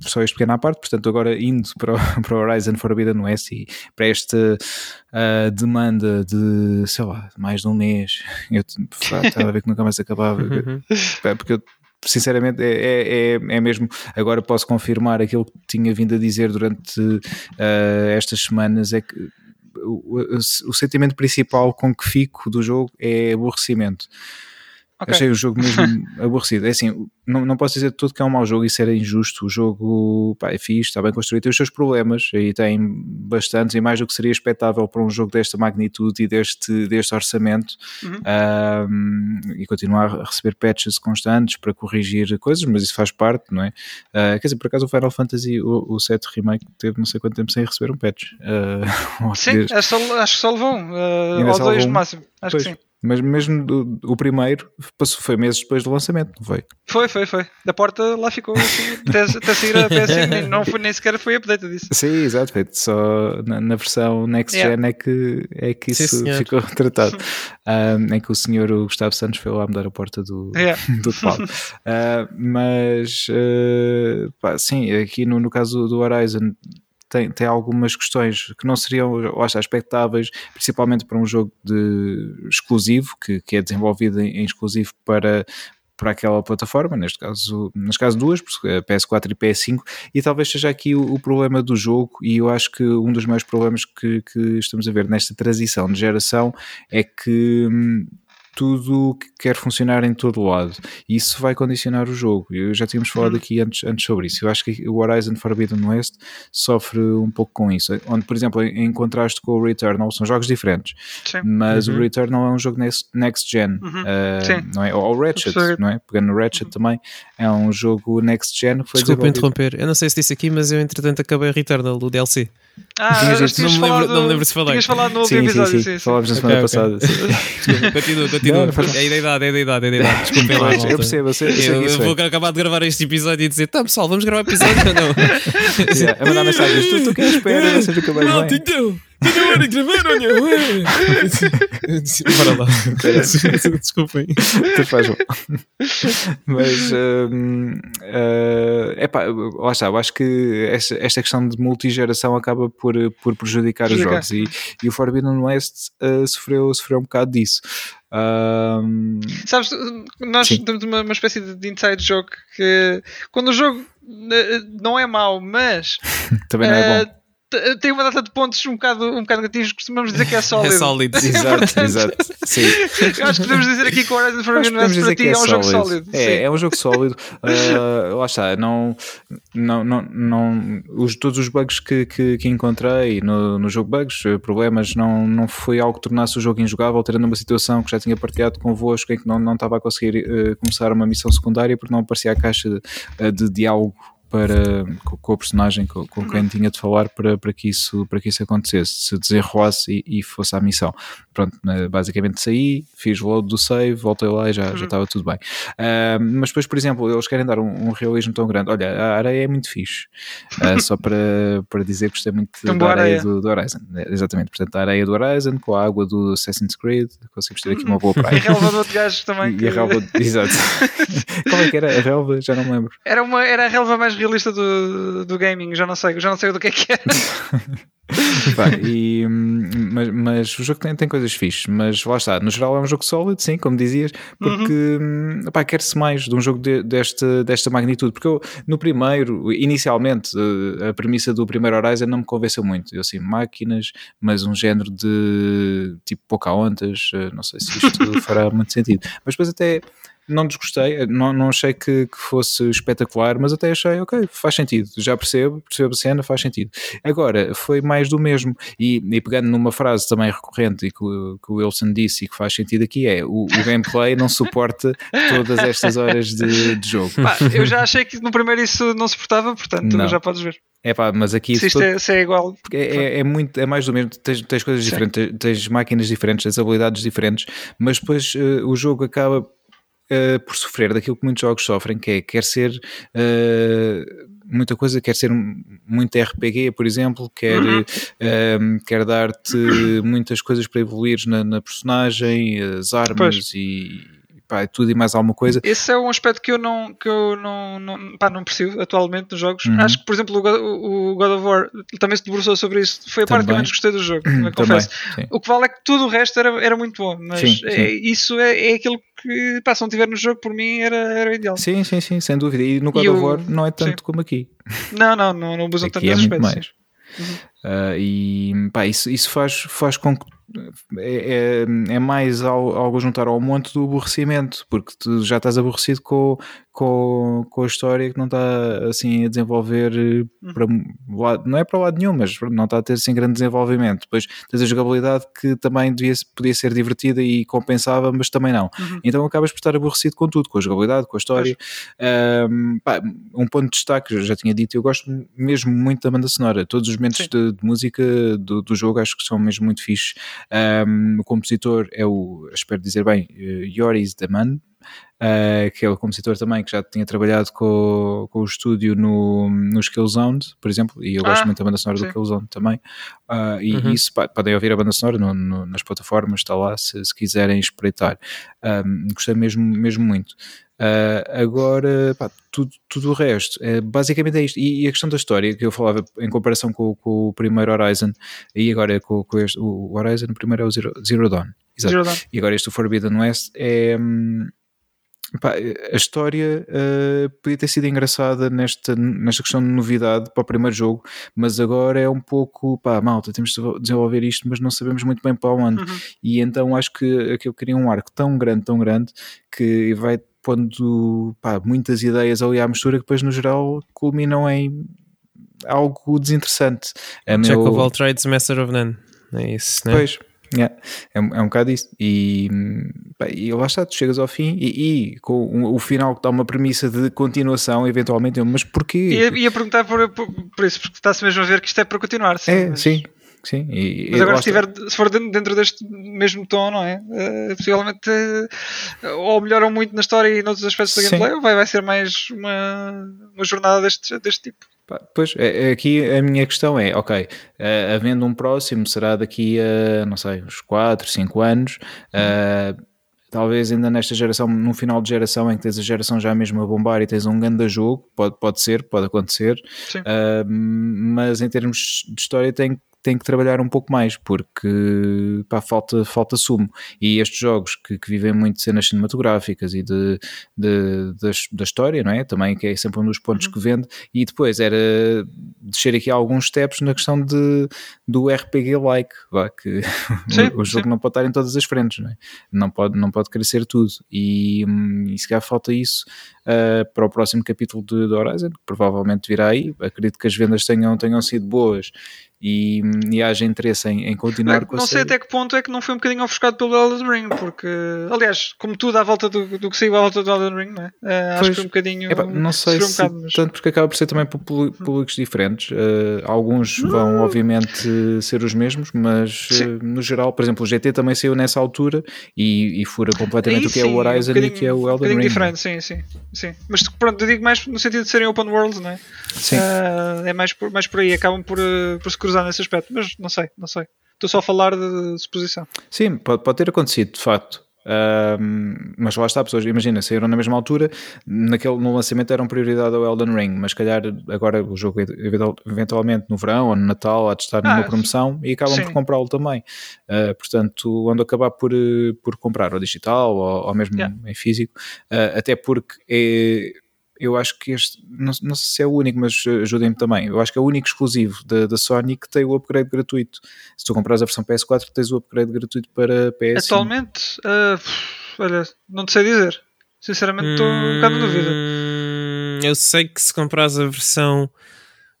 só este pequeno à parte, portanto, agora indo para o, para o Horizon Forbidden West e para esta uh, demanda de, sei lá, mais de um mês, eu estava a ver que nunca mais acabava, uhum. porque eu sinceramente é, é, é, é, mesmo agora posso confirmar aquilo que tinha vindo a dizer durante uh, estas semanas é que o, o, o sentimento principal com que fico do jogo é aborrecimento Okay. Achei o jogo mesmo aborrecido. É assim, não, não posso dizer tudo que é um mau jogo, isso era injusto. O jogo pá, é fixe, está bem construído, tem os seus problemas e tem bastantes e mais do que seria expectável para um jogo desta magnitude e deste, deste orçamento uhum. um, e continuar a receber patches constantes para corrigir coisas, mas isso faz parte, não é? Uh, quer dizer, por acaso o Final Fantasy, o, o 7 Remake, teve não sei quanto tempo sem receber um patch. Uh, Sim, acho, só, acho que só levou um, uh, ou dois no máximo. Acho pois. que sim. Mas mesmo do, o primeiro passou, foi meses depois do lançamento, não foi? Foi, foi, foi. Da porta lá ficou assim, até, até sair a PS5, não foi, nem sequer foi update disso. Sim, exato. Só na, na versão Next yeah. Gen é que, é que isso Sim, ficou tratado. um, em que o senhor Gustavo Santos foi lá mudar a porta do, yeah. do cloud. Uh, mas, uh, pá, sim, aqui no, no caso do Horizon tem, tem algumas questões que não seriam, acho, expectáveis, principalmente para um jogo de exclusivo, que, que é desenvolvido em, exclusivo para, para aquela plataforma, neste caso, neste caso duas, PS4 e PS5, e talvez seja aqui o, o, problema do jogo, e eu acho que um dos maiores problemas que, que estamos a ver nesta transição de geração é que hum, tudo que quer funcionar em todo lado. E isso vai condicionar o jogo. Eu já tínhamos falado uhum. aqui antes, antes sobre isso. Eu acho que o Horizon Forbidden West sofre um pouco com isso. Onde, por exemplo, em contraste com o Returnal, são jogos diferentes. Sim. Mas uhum. o Returnal é um jogo next, next gen, uhum. uh, não é? Ou o Ratchet, não é? Pegando o Ratchet uhum. também, é um jogo next gen. Que foi Desculpa interromper, eu não sei se disse aqui, mas eu entretanto acabei o Returnal do DLC. Ah, não, me lembro, não me lembro se falei. Tinhas falado no último episódio, sim, sim, sim. Falámos na semana okay, passada. Okay. continua, continua. Não, é da idade, é da idade, é da idade. Desculpem lá. Eu percebo, eu, sei, eu, eu vou acabar de gravar este episódio e dizer: tá pessoal, vamos gravar episódio ou não? yeah, a mandar mensagens: tu, tu queres esperar, não sei o que mais Não, então. Tenho hora de gravar não? Bora lá. Desculpem. Tu faz Mas, é uh, pá, lá está. Eu acho que esta, esta questão de multigeração acaba por, por prejudicar os jogos. E, e o Forbidden West uh, sofreu, sofreu um bocado disso. Um... Sabes, nós Sim. temos uma, uma espécie de inside joke que quando o jogo eh, não é mau, mas também não é bom tem uma data de pontos um bocado, um bocado negativos, costumamos dizer que é sólido. É sólido, exato, exato. Sim. Acho que podemos dizer aqui que o Horizon Forbidden West para ti é, é, um jogo sólido. É, Sim. é um jogo sólido. Uh, lá está, não, não, não, não os, todos os bugs que, que, que encontrei no, no jogo bugs, eh, problemas, não, não foi algo que tornasse o jogo injogável, tendo uma situação que já tinha partilhado convosco em que não, não estava a conseguir uh, começar uma missão secundária porque não aparecia a caixa de, de diálogo para, com, a personagem com, com quem tinha de falar para, para, que isso, para que isso acontecesse, se desenrolasse e, e fosse a missão. Pronto, basicamente saí, fiz o load do save, voltei lá e já, já estava tudo bem. Uh, mas depois, por exemplo, eles querem dar um, um, realismo tão grande. Olha, a areia é muito fixe, uh, só para, para dizer que gostei muito da areia, areia. Do, do, Horizon. É, exatamente, portanto, a areia do Horizon com a água do Assassin's Creed, conseguimos ter aqui uma boa praia. E a relva do outro gajo também. E, que... a relva, exato. Como é que era a relva? Já não me lembro. Era, uma, era a relva mais realista do, do gaming, já não sei, já não sei do que é que é. Pá, e, mas, mas, o jogo tem, tem coisas fixes, mas lá está, no geral é um jogo sólido, sim, como dizias, porque uhum. quer-se mais de um jogo de, desta, desta magnitude. Porque eu, no primeiro, inicialmente, eh, a premissa do primeiro Horizon não me convenceu muito. Eu assim, máquinas, mas um género de tipo Pocahontas, eh, não sei se isto fará muito sentido. Mas depois até não desgostei, não, não achei que, que, fosse espetacular, mas até achei, ok, faz sentido, já percebo, percebo a cena, faz sentido. Agora, foi mais do mesmo, e, e pegando numa frase também recorrente e que, que, o Wilson disse e que faz sentido aqui é, o, o gameplay não suporta todas estas horas de, de jogo. Pá, eu já achei que no primeiro isso não suportava, portanto não. já podes ver. É pá, mas aqui se isto todo, é, se é, igual é, é, é, muito, é mais do mesmo. Tens, tens coisas Sim. diferentes, tens, tens, máquinas diferentes, tens habilidades diferentes, mas depois uh, o jogo acaba uh, por sofrer daquilo que muitos jogos sofrem, que é quer ser uh, muita coisa, quer ser muito RPG, por exemplo, quer, uhum. uh, quer dar-te muitas coisas para evoluir na, na personagem, as armas pois. e pá, é tudo e mais alguma coisa. Esse é um aspecto que eu não, que eu não, não, pá, não percebo atualmente nos jogos. Uhum. Acho que, por exemplo, o God, o God, of War também se debruçou sobre isso. Foi a parte que eu menos gostei do jogo, uhum, confesso. Também, o que vale é que tudo o resto era, era muito bom, mas sim, é, sim. isso é, é aquilo que, pá, se não tiver no jogo, por mim era, era ideal. Sim, sim, sim, sem dúvida. E no God e of War não é tanto como aqui. Não, não, não, não abusam tanto é muito mais. Uhum. Uh, e pá, isso, isso faz, faz com que é, é, é mais algo juntar ao monte do aborrecimento, porque tu já estás aborrecido com, com, com a história que não está assim a desenvolver uhum. para não é para lado nenhum, mas não está a ter assim grande desenvolvimento. Depois tens a jogabilidade que também devia, podia ser divertida e compensava, mas também não. Uhum. Então acabas por estar aborrecido com tudo, com a jogabilidade, com a história. Um, pá, um ponto de destaque, eu já tinha dito, eu gosto mesmo muito da banda sonora. Todos os momentos de, de, música do, do jogo acho que são mesmo muito fixes. Um, o compositor é o, espero dizer bem, uh, Yoris Daman, uh, que é o compositor também que já tinha trabalhado com, com o estúdio no, no Skillzone, por exemplo, e eu gosto ah, muito da banda sonora sim. do Killzone também. Uh, e uhum. isso pá, podem ouvir a banda sonora no, no, nas plataformas, está lá se, se quiserem espreitar. Um, gostei mesmo, mesmo muito. Uh, agora, pá, tudo, tudo o resto, é, basicamente é isto. E, e, a questão da história que eu falava em comparação com, com o primeiro Horizon, e agora com, com este, o Horizon, o primeiro é o Zero, Zero Dawn. Exato. Zero Dawn. E agora este o Forbidden West é. Hum, Pá, a história uh, podia ter sido engraçada nesta, nesta questão de novidade para o primeiro jogo, mas agora é um pouco, pá, malta, temos de desenvolver isto, mas não sabemos muito bem para onde. Uhum. E então acho que aquilo queria um arco tão grande, tão grande, que vai pondo pá, muitas ideias ali à mistura que depois no geral culminam em algo desinteressante. É Jack meu... of all trades, master of none. É isso, né? Pois, Yeah, é, é um bocado isso. E, e lá está, tu chegas ao fim e, e com o, o, final que dá uma premissa de continuação, eventualmente, mas porquê? Ia, ia perguntar por, por, por, isso, porque está-se mesmo a ver que isto é para continuar. Sim, é, mas... sim. Sim, e, mas agora se, tiver, se for dentro deste mesmo tom, não é? Uh, possivelmente uh, ou melhoram muito na história e noutros aspectos da gameplay, ou vai, vai ser mais uma, uma jornada deste, deste tipo. Pois, é, é, aqui a minha questão é, ok, uh, havendo um próximo, será daqui a, não sei, uns 4, 5 anos, uh, talvez ainda nesta geração, no final de geração em que tens a geração já mesmo a bombar e tens um grande jogo, pode, pode ser, pode acontecer, uh, mas em termos de história tem tem que trabalhar um pouco mais porque pá, falta, falta sumo. E estes jogos que, que vivem muito de cenas cinematográficas e de, de, de, da história, não é? Também que é sempre um dos pontos uhum. que vende. E depois era descer aqui alguns steps na questão de, do RPG-like, que sim, o, jogo sim. não pode estar em todas as frentes, não é? Não pode, não pode crescer tudo. E, hum, e se calhar falta isso uh, para o próximo capítulo de, de Horizon, que provavelmente virá aí. Acredito que as vendas tenham, tenham sido boas e, e haja interesse em, em continuar com a Não sei até que ponto é que não foi um bocadinho ofuscado pelo Elden Ring, porque, aliás, como tudo à volta do, do que saiu à volta do Elden Ring, né? uh, acho que foi um bocadinho. Epa, não sei um se bocado, mas... tanto porque acaba por ser também por públicos diferentes. Uh, alguns vão, obviamente, ser os mesmos, mas uh, no geral, por exemplo, o GT também saiu nessa altura e, e fura completamente o que sim, é o Horizon um e o que é o Elden um Ring. diferente, sim, sim, sim. Mas pronto, eu digo mais no sentido de serem open worlds, não é? Sim. é mais por, mais por aí, acabam por, por se cruzar nesse aspecto, mas não sei, não sei. Estou só a falar de suposição. Sim, pode, pode ter acontecido, de facto. Uh, mas lá está, pessoas, imagina, saíram na mesma altura, naquele, no lançamento eram prioridade ao Elden Ring, mas calhar agora o jogo eventualmente no verão ou no Natal há de estar numa ah, promoção e acabam sim. por comprá-lo também. Uh, portanto, quando acabar por, por comprar ou digital ou, ou mesmo yeah. em físico, uh, até porque é eu acho que este, não, não sei se é o único, mas ajudem-me também. Eu acho que é o único exclusivo da, da Sony que tem o upgrade gratuito. Se tu comprares a versão PS4, tens o upgrade gratuito para PS. Atualmente, uh, olha, não te sei dizer. Sinceramente, estou hum, um bocado na dúvida. Hum, eu sei que se comprares a versão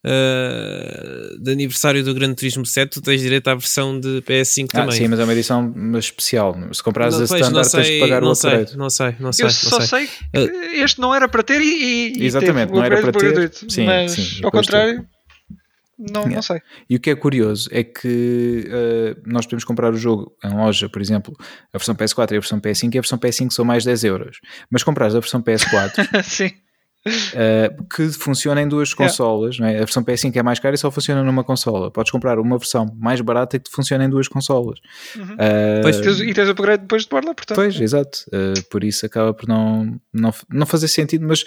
uh, de aniversário do Gran Turismo 7, tu tens direito à versão de PS5 ah, também. Sim, mas é uma edição especial. Se comprares não, a standard, sei, tens de pagar não o upgrade. Não sei, não sei. Eu só sei, sei que uh, este não era para ter e, e Exatamente, não era para ter. Gratuito, sim, mas sim, ao contrário. Não, yeah. não sei. E o que é curioso é que uh, nós podemos comprar o jogo em loja, por exemplo, a versão PS4 e a versão PS5, e a versão PS5 são mais 10 euros. Mas comprares a versão PS4 Sim uh, que funciona em duas consolas. Yeah. É? A versão PS5 é mais cara e só funciona numa consola. Podes comprar uma versão mais barata que funciona em duas consolas. Uhum. Uh, pois, e tens upgrade depois de borla, portanto. Pois, exato. Uh, por isso acaba por não, não, não fazer sentido, mas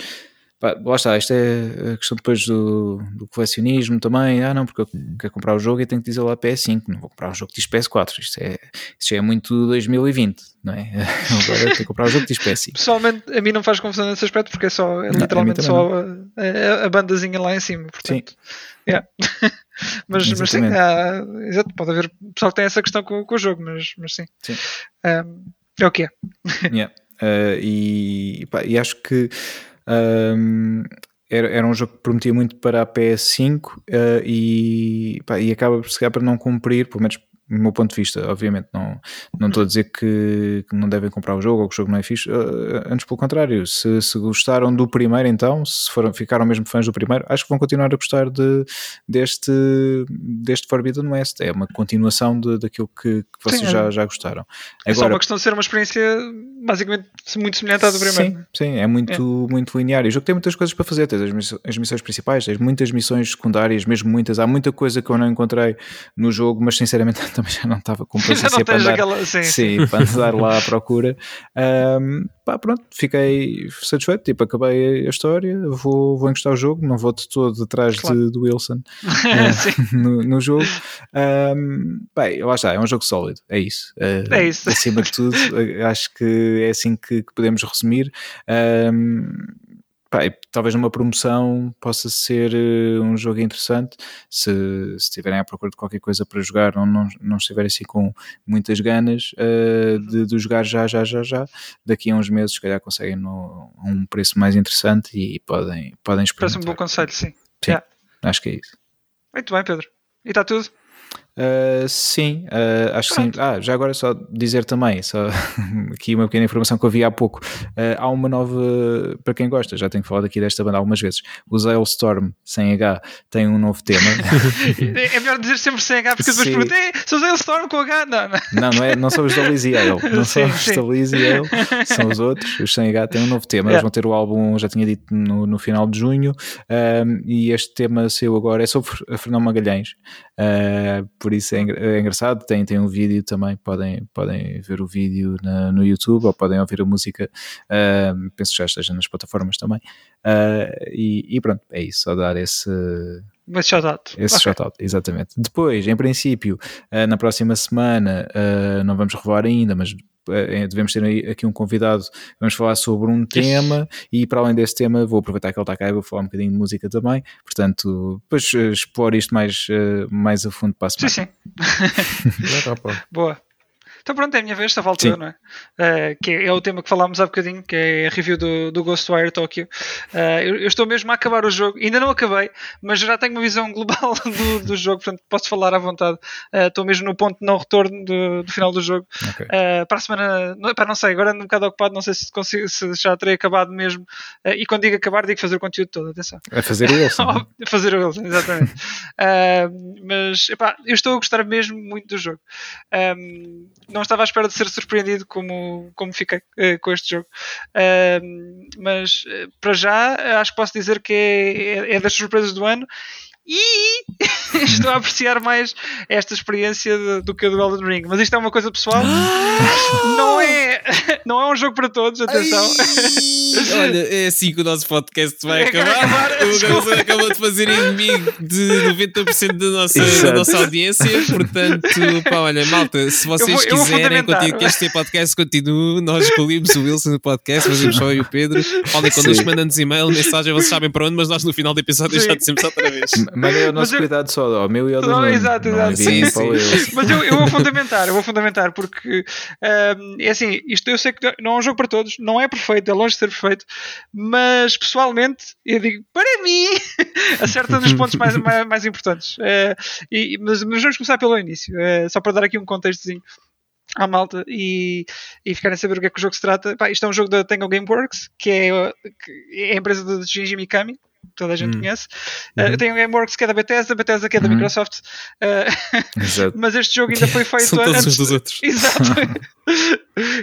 Pá, lá está, isto é a questão depois do, do, colecionismo também. Ah, não, porque eu quero comprar o jogo e tenho que dizer lá PS5, não vou comprar um jogo que diz PS4. Isto, é, isto é muito 2020, não é? Agora tenho que comprar o jogo que diz PS5. Pessoalmente, a mim não faz confusão nesse aspecto porque é só, é literalmente só a, a, a, bandazinha lá em cima. Portanto, sim. Yeah. mas, mas sim, há, exato, pode haver pessoal que tem essa questão com, com o jogo, mas, mas sim. sim. Um, é o que é. Yeah. Uh, e, pá, e acho que um, era, era um jogo que prometia muito para a PS5 uh, ah, e, pá, e acaba por chegar para não cumprir, pelo menos do meu ponto de vista, obviamente, não, não estou a dizer que, que não devem comprar o jogo ou que o jogo não é fixe, uh, antes pelo contrário, se, se gostaram do primeiro então, se foram, ficaram mesmo fãs do primeiro, acho que vão continuar a gostar de, deste, deste Forbidden West, é uma continuação de, daquilo que, que vocês sim, já, já gostaram. É Agora, só uma questão de ser uma experiência basicamente muito semelhante à do primeiro. Sim, sim é muito, é. muito linear. E o jogo tem muitas coisas para fazer, tens as, missões, as missões principais, tens muitas missões secundárias, mesmo muitas, há muita coisa que eu não encontrei no jogo, mas sinceramente também já não estava com paciência para andar, aquela, sim, sim, para andar lá à procura. Um, pá, pronto, fiquei satisfeito, tipo, acabei a história, vou, vou encostar o jogo, não vou de todo atrás claro. de, do Wilson uh, no, no, jogo. Um, bem, lá está, é um jogo sólido, é isso. Uh, é isso. Acima de tudo, acho que é assim que, que podemos resumir. Um, Pá, talvez numa promoção possa ser uh, um jogo interessante se, se estiverem à procura de qualquer coisa para jogar ou não, não estiverem assim com muitas ganas uh, de, de, jogar já, já, já, já. Daqui a uns meses, se calhar, conseguem no, um preço mais interessante e, e podem, podem experimentar. Parece um bom conselho, sim. Sim, yeah. acho que é isso. Muito bem, Pedro. E está tudo? Uh, sim, uh, acho Pronto. que sim. Ah, já agora só dizer também, só aqui uma pequena informação que eu vi há pouco. Uh, há uma nova, para quem gosta, já tenho falado aqui desta banda algumas vezes. O Storm sem H tem um novo tema. é melhor dizer sempre sem H, porque depois perguntei, sou Storm com H? Não, não. Não, não, é, não são os da Liz e ele, não sim, são os da Liz e ele, são os outros. Os sem H têm um novo tema. Eles vão ter o álbum, já tinha dito, no, no final de junho. e este tema saiu agora, é sobre a Fernão Magalhães. Por isso é, é, engraçado. Tem, tem um vídeo também, podem, podem ver o vídeo na, no YouTube ou podem ouvir a música. Uh, penso que já esteja nas plataformas também. Uh, e, e, pronto, é isso, só dar esse. Esse shout-out. Esse okay. shout-out, exatamente. Depois, em princípio, uh, na próxima semana, não vamos revelar ainda, mas devemos ter aqui um convidado, vamos falar sobre um tema e para além desse tema vou aproveitar que ele está cá e vou falar um bocadinho de música também, portanto depois eh, expor isto mais, eh, mais a fundo para a semana. Sim, sim. Boa. Então pronto, é a minha vez, esta volta, não é? Uh, que é, é, o tema que falámos há bocadinho, que é a review do, do Ghostwire Tokyo. Uh, eu, eu, estou mesmo a acabar o jogo, ainda não acabei, mas já tenho uma visão global do, do jogo, portanto posso falar à vontade. Uh, estou mesmo no ponto de não retorno do, do final do jogo. Okay. para a semana, não, para, não sei, agora ando um bocado ocupado, não sei se, consigo, se já terei acabado mesmo. e quando digo acabar, digo fazer o conteúdo todo, atenção. É fazer o Wilson. fazer o Wilson, exatamente. mas epá, eu estou a gostar mesmo muito do jogo. Um, não estava à espera de ser surpreendido como, como fiquei uh, com este jogo. Uh, mas uh, para já acho que posso dizer que é, é, é das surpresas do ano e estou a apreciar mais esta experiência de, do que a do Elden Ring. Mas isto é uma coisa pessoal. não, é, não é um jogo para todos, atenção. Olha, é assim que o nosso podcast vai é acabar. O Gonçalo acabou de fazer inimigo de 90% da nossa, da nossa audiência. Portanto, pá, olha, malta, se vocês eu vou, quiserem eu que este podcast continue, nós escolhemos o Wilson no podcast, fazemos só eu e o Pedro. Falem connosco, mandando-nos e-mail, mensagem, vocês sabem para onde, mas nós no final do episódio Sim. já dissemos outra vez. Mas é o nosso cuidado eu... só, ao meu e ao não, Exato, exato. Sim, sim. Mas eu, eu vou fundamentar, eu vou fundamentar, porque um, é assim, isto eu sei que não é um jogo para todos, não é perfeito, é longe de ser perfeito, mas pessoalmente eu digo, para mim, acerta nos pontos mais, mais, mais importantes. É, e, mas, mas, vamos começar pelo início, é, só para dar aqui um contextozinho à malta e, e ficarem a saber o que é que o jogo se trata. Pá, isto é um jogo da Tango Gameworks, que é, que é a empresa de Shinji Mikami, toda a gente hum. conhece. Uh, uhum. Tem o Gameworks que é da Bethesda, Bethesda que é da uhum. Microsoft. Uh, mas este jogo ainda foi feito São antes. dos outros. Exato.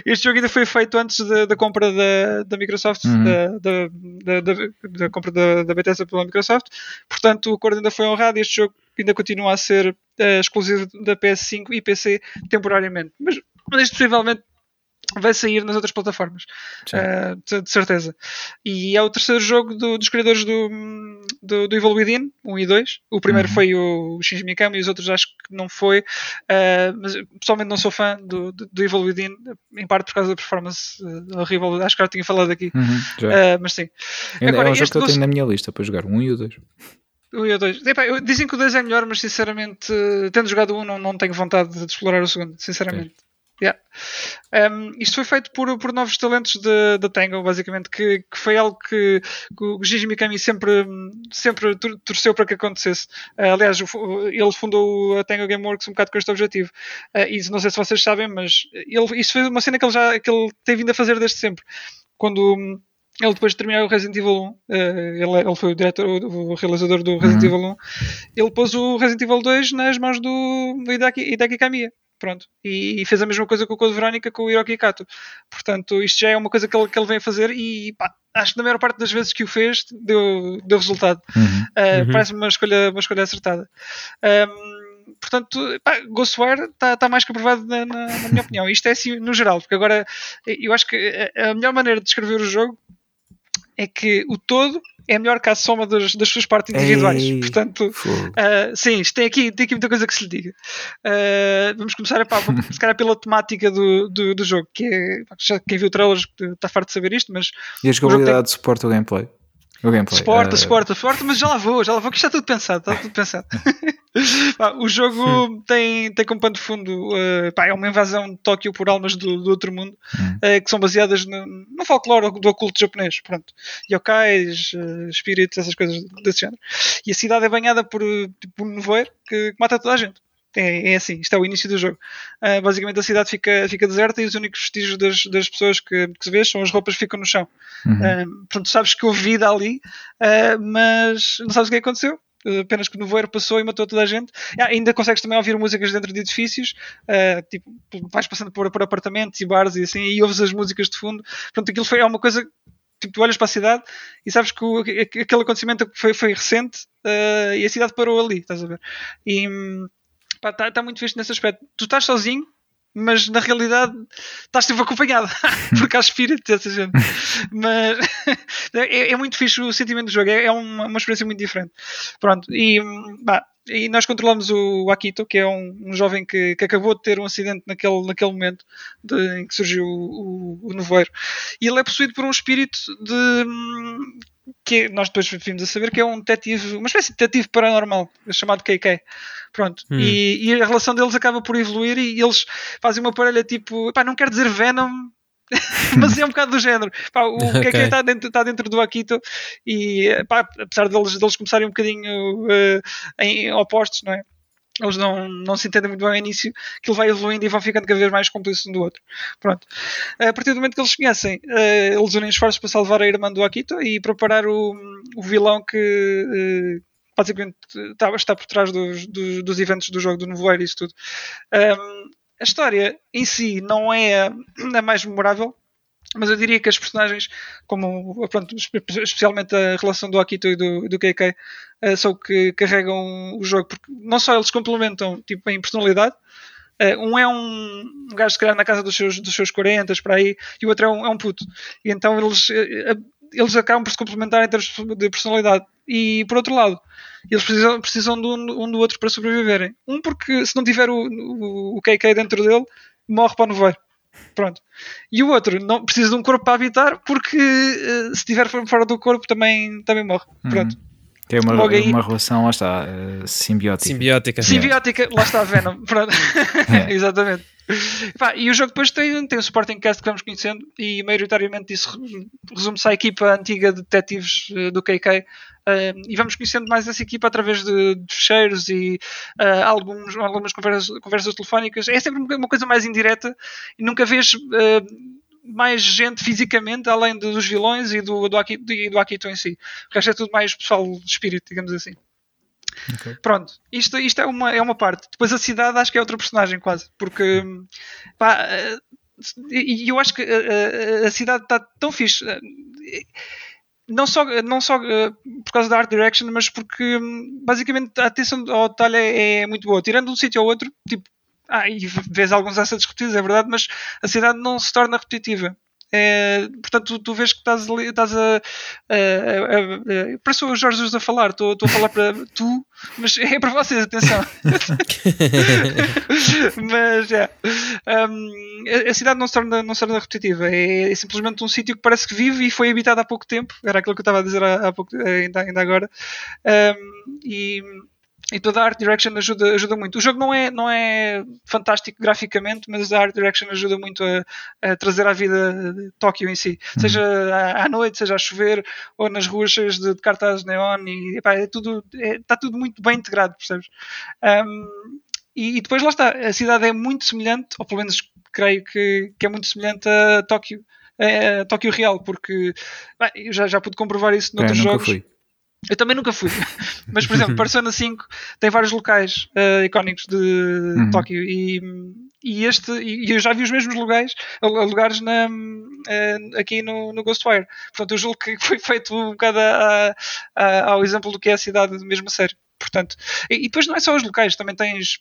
este jogo ainda foi feito antes da, da compra da, da Microsoft, uhum. da, da, da, compra da, da Bethesda pela Microsoft. Portanto, o acordo ainda foi honrado e este jogo ainda continua a ser uh, exclusivo da PS5 e PC temporariamente. Mas, mas possivelmente vai sair nas outras plataformas, uh, de, certeza. E é o terceiro jogo do, dos criadores do, do, do, Evil Within, 1 e 2. O primeiro uhum. foi o Shinji Mikami e os outros acho que não foi. Uh, mas pessoalmente não sou fã do, do, do, Evil Within, em parte por causa da performance uh, horrível. Acho que já tinha falado aqui. Uhum, mas sim. Agora, é um jogo que eu tenho na minha lista para jogar, o 1 e o 2. O e o 2. dizem que o 2 é melhor, mas sinceramente, tendo jogado o 1, não, não tenho vontade de explorar o segundo, sinceramente. Yeah. Um, isto foi feito por, por novos talentos da Tango, basicamente, que, que foi algo que, que o Gigi Mikami sempre, sempre torceu para que acontecesse. Uh, aliás, ele fundou a Tango Gameworks um bocado com este objetivo. Uh, e não sei se vocês sabem, mas ele, isso foi uma cena que ele já que ele tem vindo a fazer desde sempre. Quando ele depois de terminar o Resident Evil 1, uh, ele, ele, foi o diretor, o, realizador do Resident uhum. Evil 1, ele pôs o Resident Evil 2 nas mãos do, Hideki Kamiya. Pronto. E, e, fez a mesma coisa com o Code Verónica com o Hiroki Kato. Portanto, isto já é uma coisa que ele, que ele vem a fazer e pá, acho que na maior parte das vezes que o fez deu, deu resultado. Uhum. Uh, uhum. Parece-me uma escolha, uma escolha acertada. Um, portanto, pá, Ghostwire está tá mais que aprovado na, na, na, minha opinião. Isto é assim no geral, porque agora eu acho que a melhor maneira de descrever o jogo é que o todo é melhor que a soma das, das suas partes individuais. Ei, Portanto, uh, sim, tem aqui, tem aqui muita coisa que se lhe diga. Uh, vamos começar pá, se calhar pela temática do, do, do, jogo, que é. Quem viu trailers está farto de saber isto, mas. E a jogabilidade tem... suporta o gameplay? O gameplay. Suporta, uh... suporta, suporta, mas já lá vou, já lá vou, que isto está tudo pensado, está tudo pensado. pá, o jogo tem, tem como pano de fundo uh, pá, é uma invasão de Tóquio por almas do, do outro mundo uh, que são baseadas no, no folclore do oculto japonês. Pronto. Yokais, uh, espíritos, essas coisas desse género. E a cidade é banhada por, tipo, um nevoeiro que, que mata toda a gente. É, é, assim, isto é o início do jogo. Uh, basicamente a cidade fica, fica deserta e os únicos vestígios das, das pessoas que, que se vê são as roupas que ficam no chão. Uhum. Uh, portanto, sabes que houve vida ali, uh, mas não sabes o que aconteceu. Apenas que o nevoeiro passou e matou toda a gente. Ah, ainda consegues também ouvir músicas dentro de edifícios, tipo, vais passando por, por apartamentos e bares e assim, e ouves as músicas de fundo. Portanto, aquilo foi é uma coisa tipo, tu olhas para a cidade e sabes que, o, que aquele acontecimento foi, foi recente uh, e a cidade parou ali, estás a ver? E, está tá muito visto nesse aspecto. Tu estás sozinho, mas na realidade estás sempre acompanhado porque há espírito dessa gente. mas é, é, muito fixe o sentimento do jogo, é, é uma, uma, experiência muito diferente. Pronto, e, bah, e nós controlamos o Akito, que é um, um jovem que, que, acabou de ter um acidente naquele, naquele momento de, em que surgiu o, o, o nevoeiro, e ele é possuído por um espírito de que nós depois vimos a saber que é um detetive, uma espécie de detetive paranormal, chamado KK. Pronto. Hum. E, e, a relação deles acaba por evoluir e eles fazem uma parelha tipo, pá, não quero dizer Venom, mas é um bocado do género. Pá, o okay. KK está dentro, dentro do Akito e, pá, apesar deles, deles começarem um bocadinho uh, em opostos, não é? Eles não, não se entendem muito bem ao início, que ele vai evoluindo e vão ficando cada vez mais cúmplices um do outro. Pronto. A partir do momento que eles se conhecem, eh, eles unem esforços para salvar a irmã do Akito e preparar o, o vilão que eh, basicamente está, está por trás dos, dos, dos, eventos do jogo do Nevoeiro e isso tudo. A história em si não é a mais memorável, mas eu diria que as personagens, como pronto, especialmente a relação do Akito e do, do KK, uh, são que carregam o jogo, porque não só eles complementam tipo, em personalidade, uh, um é um, um gajo se calhar na casa dos seus, dos seus 40 para aí, e o outro é um, é um puto. E então eles, uh, eles acabam por se complementar em termos de personalidade. E por outro lado, eles precisam, precisam de um, um do outro para sobreviverem. Um porque se não tiver o, o, o KK dentro dele, morre para o nevoeiro. Pronto. E o outro não precisa de um corpo para habitar porque uh, se estiver fora do corpo também, também morre. Uhum. Tem uma, uma relação, lá está, uh, simbiótica. Simbiótica. Simbiótica, lá está a Venom. Pronto. É. Exatamente. e o jogo depois tem, tem o supporting cast que vamos conhecendo e maioritariamente isso resume-se à equipa antiga de detetives uh, do KK Uh, e vamos conhecendo mais essa equipa através de, de fecheiros e uh, alguns, algumas conversas, conversas telefónicas. É sempre uma coisa mais indireta e nunca vês uh, mais gente fisicamente além dos vilões e do, do, Akito, e do Akito em si. O resto é tudo mais pessoal de espírito, digamos assim. Okay. Pronto, isto, isto é, uma, é uma parte. Depois a cidade acho que é outra personagem quase, porque pá, e eu acho que a, a, a cidade está tão fixe não só, não só por causa da art direction, mas porque um, basicamente a atenção ao detalhe é, é, muito boa. Tirando um sítio ao outro, tipo, ah, e vês alguns assets repetidos, é verdade, mas a cidade não se torna repetitiva. É, portanto, tu, tu, vês que estás, ali, estás a, a, a, a, Parece o Jorge Jesus a falar, estou, estou a falar para tu, mas é para vocês, atenção. mas é. Um, a cidade não se torna, não se torna repetitiva, é, é simplesmente um sítio que parece que vive e foi habitado há pouco tempo, era aquilo que eu estava a dizer há, há pouco, ainda, ainda agora. Um, e e toda a art direction ajuda, ajuda muito. O jogo não é, não é fantástico graficamente, mas a art direction ajuda muito a, a trazer à vida Tóquio em si. Uhum. Seja à, à, noite, seja a chover, ou nas ruas cheias de, de cartazes neon, e epá, é tudo, é, está tudo muito bem integrado, percebes? Um, e, e, depois lá está, a cidade é muito semelhante, ou pelo menos creio que, que é muito semelhante a Tóquio, a, a Tóquio real, porque bem, eu já, já pude comprovar isso noutros é, jogos. Fui. Eu também nunca fui. Mas, por exemplo, Persona 5 tem vários locais uh, icónicos de uhum. Tóquio e, e este e eu já vi os mesmos lugares, lugares na, uh, aqui no, no Ghostwire. Portanto, eu julgo que foi feito um bocado a, a, ao exemplo do que é a cidade mesmo a sério. portanto, e, e depois não é só os locais, também tens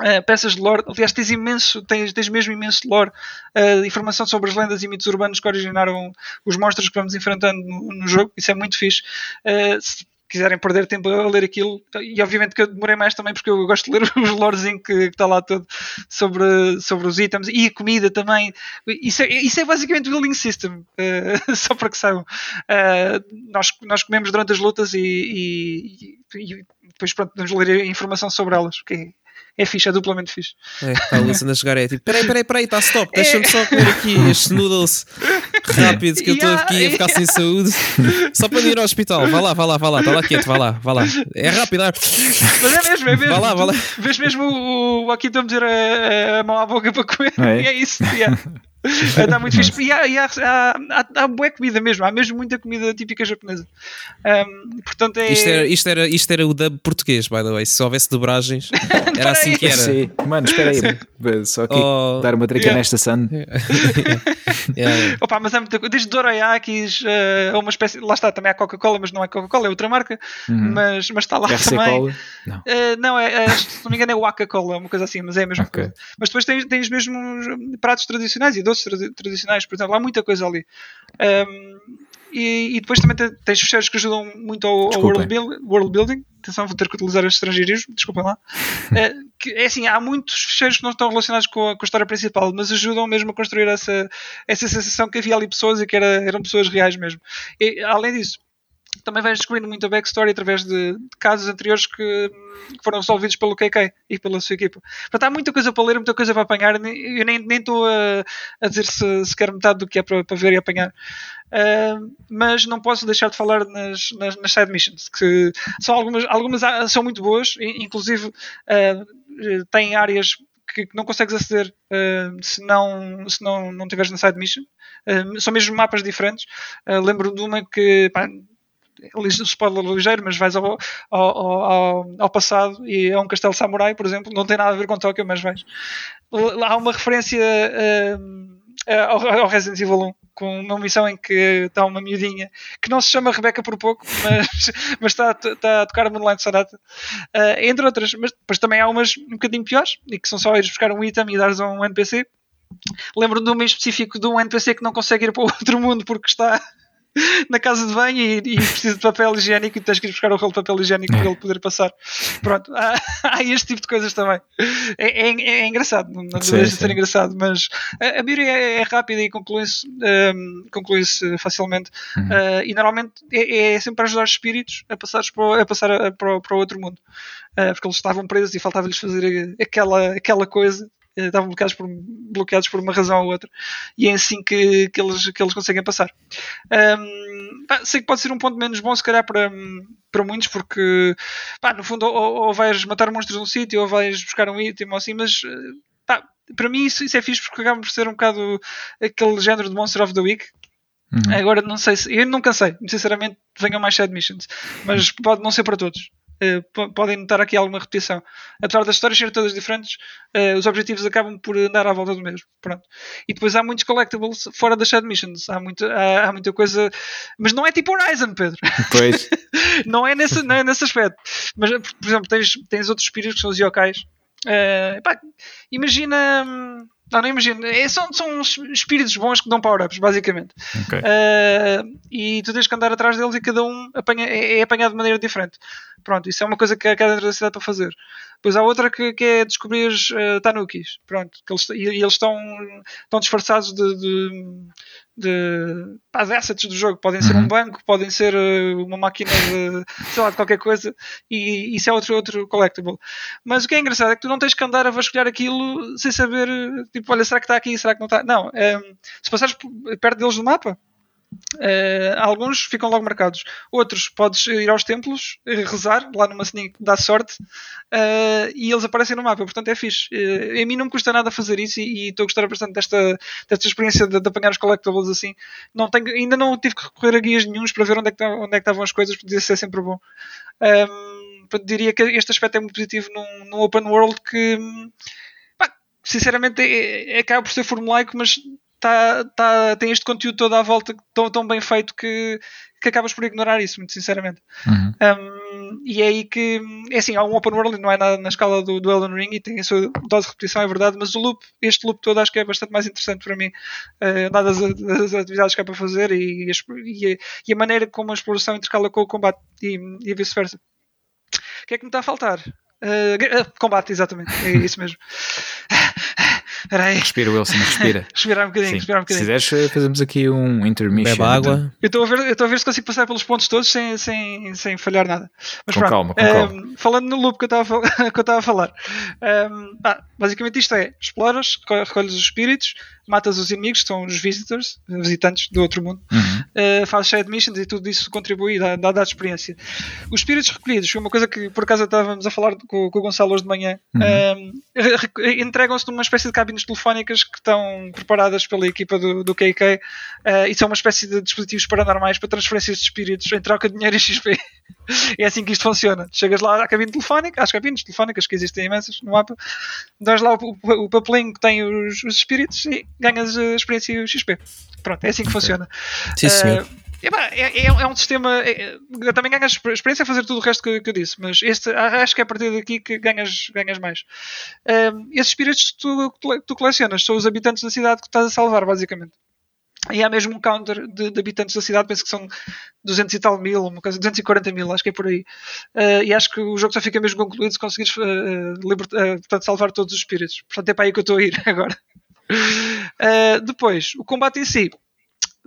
Uh, peças de lore, aliás, tens imenso, tens, tens mesmo imenso lore, uh, informação sobre as lendas e mitos urbanos que originaram os monstros que vamos enfrentando no, no jogo, isso é muito fixe. Uh, se quiserem perder tempo a ler aquilo, e obviamente que eu demorei mais também porque eu gosto de ler os lorezinho que, que está lá todo sobre, sobre os itens e a comida também. Isso é, isso é basicamente o building system, só para que saibam. nós, nós comemos durante as lutas e, e, e depois pronto, vamos ler informação sobre elas, que é fixe, é duplamente fixe. É, está a Luciana a chegar, é tipo, peraí, peraí, peraí, está stop, é. deixa-me só comer aqui estes noodles rápido que eu estou aqui a ficar sem saúde, só para ir ao hospital, vá lá, vá lá, vá lá, está lá quieto, vá lá, vá lá, é rápido, é. mas é mesmo, é mesmo, vá lá, vá lá. vês mesmo o, o aqui estou a meter a, a mão à boca para comer, é, é isso, yeah. Está muito fixe. E há, e há, há, há, há boa comida mesmo, há mesmo muita comida típica japonesa. Um, portanto é... isto, era, isto, era, isto era o dub português, by the way. Se houvesse dobragens, era assim que era. Sim. Mano, espera aí, só aqui oh, dar uma trica yeah. nesta sun. yeah. Opa, mas é muita coisa. Desde Dorayakis, uh, uma espécie. Lá está, também há Coca-Cola, mas não é Coca-Cola, é outra marca. Uhum. Mas, mas está lá RC também. Cola? Não, uh, não é, é, se não me engano, é o Waka-Cola, uma coisa assim, mas é a mesma okay. coisa. Mas depois tens, tens mesmo pratos tradicionais e doces tradicionais, por exemplo, há muita coisa ali. Um, e, e, depois também tens fecheiros que ajudam muito ao, ao world, build, world, building. Atenção, vou ter que utilizar este estrangeirismo, desculpem lá. é, que, é assim, há muitos fecheiros que não estão relacionados com a, com a, história principal, mas ajudam mesmo a construir essa, essa sensação que havia ali pessoas e que era, eram pessoas reais mesmo. E, além disso, também vais descobrindo muita backstory através de, de casos anteriores que, que, foram resolvidos pelo KK e pela sua equipa. Portanto, há muita coisa para ler, muita coisa para apanhar. Eu nem, nem estou a, a dizer se, sequer metade do que é para, para ver e apanhar. Uh, mas não posso deixar de falar nas, nas, nas, side missions, que são algumas, algumas são muito boas, inclusive uh, têm áreas que não consegues aceder uh, se não, se não, não tiveres na side mission. Uh, são mesmo mapas diferentes. Uh, lembro de uma que pá, ligeiro, mas vais ao, ao, ao, ao, passado e é um castelo samurai, por exemplo, não tem nada a ver com Tóquio, mas vais. Há uma referência uh, ao, Resident Evil 1, com uma missão em que está uma miudinha que não se chama Rebecca por pouco, mas, mas está, está a tocar a Moonlight Sonata, uh, entre outras. Mas depois também há umas um bocadinho piores, e que são só ires buscar um item e dares a um NPC. Lembro-me de um específico de um NPC que não consegue ir para outro mundo porque está na casa de banho e, e precisa de papel higiênico e tens que ir buscar o rolo de papel higiênico para ele poder passar. Pronto, há, há este tipo de coisas também. É, é, é engraçado, não, deixa de ser engraçado, mas a, a maioria é, é, rápida e conclui-se um, conclui facilmente. Uhum. Uh, e normalmente é, é, sempre ajudar os espíritos a, passar para, a passar a, para, para outro mundo. Uh, porque eles estavam presos e faltava-lhes fazer aquela, aquela coisa estavam bloqueados por, bloqueados por uma razão ou outra e é assim que, que, eles, que eles conseguem passar. Um, pá, sei que pode ser um ponto menos bom, se calhar, para, para muitos, porque pá, no fundo, ou, ou vais matar monstros num sítio ou vais buscar um item ou assim, mas eh, pá, para mim isso, isso é fixe porque acaba por ser um bocado aquele género de Monster of the Week. Uhum. Agora não sei se. Eu não cansei, sinceramente, venham mais side missions, mas pode não ser para todos. Eh, podem notar aqui alguma repetição. Apesar das histórias serem todas diferentes, uh, os objetivos acabam por andar à volta do mesmo. Pronto. E depois há muitos collectibles fora das side missions. Há, muito, há, há muita coisa. Mas não é tipo Horizon, Pedro. Pois. não, é nesse, não é nesse aspecto. Mas, por exemplo, tens, tens outros espíritos que são os yokais. Uh, pá, imagina. Hum, não, não imagino. É, são, são espíritos bons que dão power-ups, basicamente. Okay. Uh, e tu tens que andar atrás deles e cada um apanha, é, é, apanhado de maneira diferente. Pronto, isso é uma coisa que há dentro da cidade para fazer. Depois há outra que, que é descobrir uh, tanukis. Pronto, que eles, e, e, eles estão, estão disfarçados de, de de, pá, de assets do jogo. Podem ser uhum. um banco, podem ser uh, uma máquina de, sei lá, de qualquer coisa, e isso é outro, outro collectible. Mas o que é engraçado é que tu não tens que andar a vasculhar aquilo sem saber, tipo, olha, será que está aqui, será que não está? Não, ehm, se passares perto deles no mapa, Uh, alguns ficam logo marcados, outros podes ir aos templos, rezar lá numa sininha que dá sorte uh, e eles aparecem no mapa, portanto é fixe. Uh, a mim não me custa nada fazer isso e estou a gostar bastante desta, desta experiência de, de, apanhar os collectibles assim. Não tenho, ainda não tive que recorrer a guias nenhums para ver onde é que, onde é que estavam as coisas, podia ser sempre bom. Um, diria que este aspecto é muito positivo num, num open world que, pá, sinceramente, é, é, acaba por ser formulaico, mas tá, tá, tem este conteúdo todo à volta tão, tão bem feito que, que acabas por ignorar isso, muito sinceramente. Uhum. Um, e é aí que, é assim, há um open world, não é nada na escala do, do Elden Ring e tem a sua dose de repetição, é verdade, mas o loop, este loop todo acho que é bastante mais interessante para mim, uh, dadas as, atividades que há para fazer e, e, a, e, a, maneira como a exploração intercala com o combate e, e vice-versa. O que é que me está a faltar? Uh, combate, exatamente, é isso mesmo. Peraí. Respira, Wilson, respira. respirar um bocadinho, respirar um bocadinho. Se quiseres, fazemos aqui um intermission. Bebe água. Eu estou a ver, eu estou a ver se consigo passar pelos pontos todos sem, sem, sem falhar nada. Mas com pronto, calma, com um, calma. Falando no loop que eu estava a falar, um, ah, basicamente isto é: exploras, recolhes os espíritos, matas os inimigos, que são os visitors, visitantes do outro mundo, uhum. uh, fazes side missions e tudo isso contribui, dá, dá, dá experiência. Os espíritos recolhidos, foi uma coisa que por acaso estávamos a falar com, com o Gonçalo hoje de manhã, uhum. uh, entregam-se numa espécie de cabines telefónicas que estão preparadas pela equipa do, do KK uh, eh, e são uma espécie de dispositivos paranormais para transferências de espíritos em troca de dinheiro e XP. é assim que isto funciona. Chegas lá à cabine telefónica, às cabines telefónicas que existem imensas no mapa, dás lá o, o, o papelinho que tem os, os espíritos e ganhas a experiência e o XP. Pronto, é assim que okay. funciona. Sim, senhor. Uh, é, é, é, um sistema. É, também ganhas experiência a fazer tudo o resto que, que, eu disse, mas este acho que é a partir daqui que ganhas, ganhas mais. Um, esses espíritos que tu, tu colecionas são os habitantes da cidade que estás a salvar, basicamente. E há mesmo um counter de, de, habitantes da cidade, penso que são 200 e tal mil, uma coisa, 240 mil, acho que é por aí. Uh, e acho que o jogo só fica mesmo concluído se conseguires uh, uh, portanto, salvar todos os espíritos. Portanto, é para aí que eu estou a ir agora. depois, o combate em si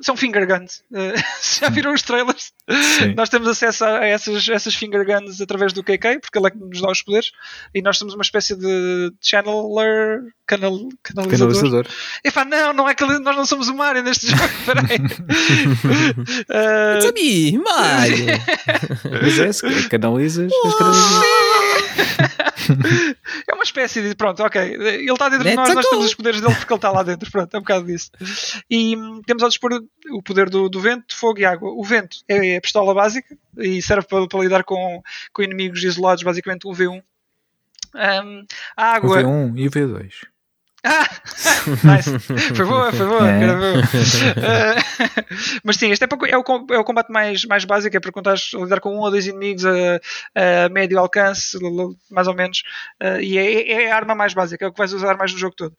são finger guns. Uh, já viram os trailers? Sim. Nós temos acesso a essas, essas finger guns através do KK, porque ele é que nos dá os poderes, e nós somos uma espécie de channeler, canal, canalizador. canalizador. Epá, não, não é que nós não somos o Mario neste jogo, peraí. uh... It's a me, Mario. Mas é, canalizas, canalizas. é uma espécie de. Pronto, ok. Ele está dentro de nós, nós temos os poderes dele porque ele está lá dentro. Pronto, é um bocado disso. E hum, temos ao dispor o poder do, do vento, fogo e água. O vento é a pistola básica e serve para, para lidar com, com inimigos isolados, basicamente um V1. Um, a água. O V1 e o V2. Ah, nice. Foi boa, foi boa, é. Uh, mas sim, este é, é, o, é o combate mais, mais básico, é para contar lidar com um ou dois inimigos a, a médio alcance, mais ou menos, uh, e é, é, a arma mais básica, é o que vais usar mais no jogo todo.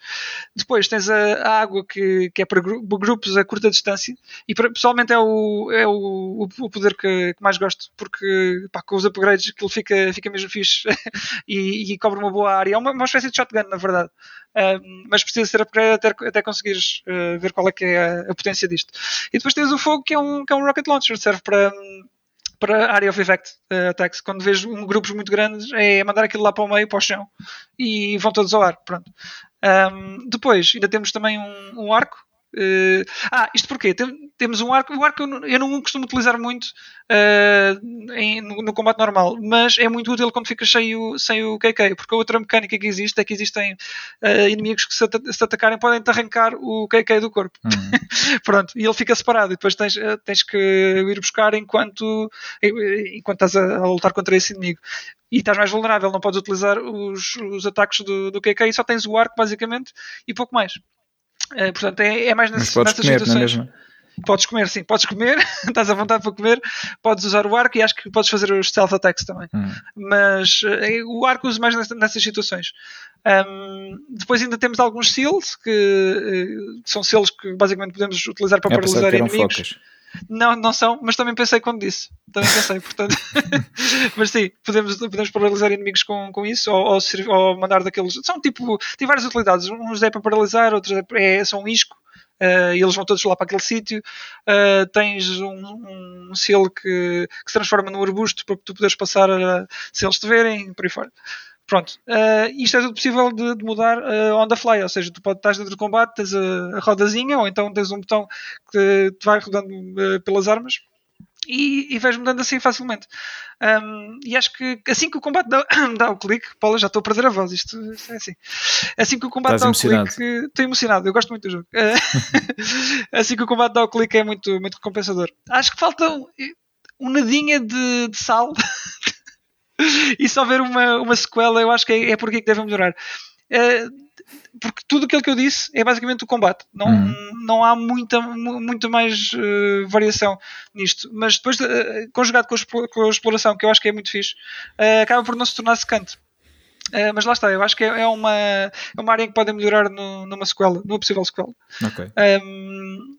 Depois tens a, a água que, que é para grupos a curta distância, e para, pessoalmente é o, é o, o poder que, que mais gosto, porque pá, com os upgrades aquilo fica, fica mesmo fixe e, e cobre uma boa área. É uma, uma espécie de shotgun, na verdade mas precisa ser upgrade até, até conseguires uh, ver qual é que é a, a, potência disto. E depois tens o fogo, que é um, que é um rocket launcher, serve para, para area of effect uh, attacks. Quando vês um, grupos muito grandes, é mandar aquilo lá para o meio, para o chão, e vão todos ao ar. Pronto. Um, depois, ainda temos também um, um arco, Uh, ah, isto porquê? Tem, temos um arco. O arco eu não, eu não costumo utilizar muito uh, em, no, no, combate normal, mas é muito útil quando fica cheio sem o KK, porque a outra mecânica que existe é que existem uh, inimigos que se, se atacarem podem te arrancar o KK do corpo. Uhum. Pronto, e ele fica separado e depois tens, tens que ir buscar enquanto, enquanto estás a, a lutar contra esse inimigo e estás mais vulnerável, não podes utilizar os, os ataques do, do KK e só tens o arco basicamente e pouco mais. Uh, portanto, é, é mais nessas, podes nessas comer, situações. Não é mesmo? Podes comer, sim, podes comer, estás à vontade para comer, podes usar o arco e acho que podes fazer os stealth attacks também. Hum. Mas uh, o arco uso mais nessas situações. Um, depois ainda temos alguns seals, que uh, são selos que basicamente podemos utilizar para é paralisar inimigos. Focas. Não, não são, mas também pensei quando disse. Também pensei, portanto. mas sim, podemos, podemos paralisar inimigos com, com isso ou, ou, ou, mandar daqueles. São tipo. Tem várias utilidades. Uns é para paralisar, outros é, é são um isco. Uh, e eles vão todos lá para aquele sítio. Uh, tens um, um selo que, que, se transforma num arbusto para tu poderes passar a, se eles te verem, por aí fora. Pronto, uh, isto é tudo possível de, de mudar uh, on the fly, ou seja, tu pode, estás dentro do combate, tens a, a, rodazinha, ou então tens um botão que te vai rodando uh, pelas armas e, e vais mudando assim facilmente. Um, e acho que assim que o combate dá, dá o clique, Paula, já estou a perder a voz, isto, isto, é assim. Assim que o combate Estás dá emocionado. o clique, estou emocionado, eu gosto muito do jogo. assim que o combate dá o clique é muito, muito recompensador. Acho que falta um, um nadinha de, de sal e se houver uma, uma sequela, eu acho que é, é por aqui que deve melhorar. porque tudo aquilo que eu disse é basicamente o combate. Não, uhum. não há muita, muita mais uh, variação nisto. Mas depois, uh, conjugado com a, com a, exploração, que eu acho que é muito fixe, uh, acaba por não se tornar secante. mas lá está, eu acho que é, é, uma, é uma área em que podem melhorar no, numa sequela, numa possível sequela. Okay. Um,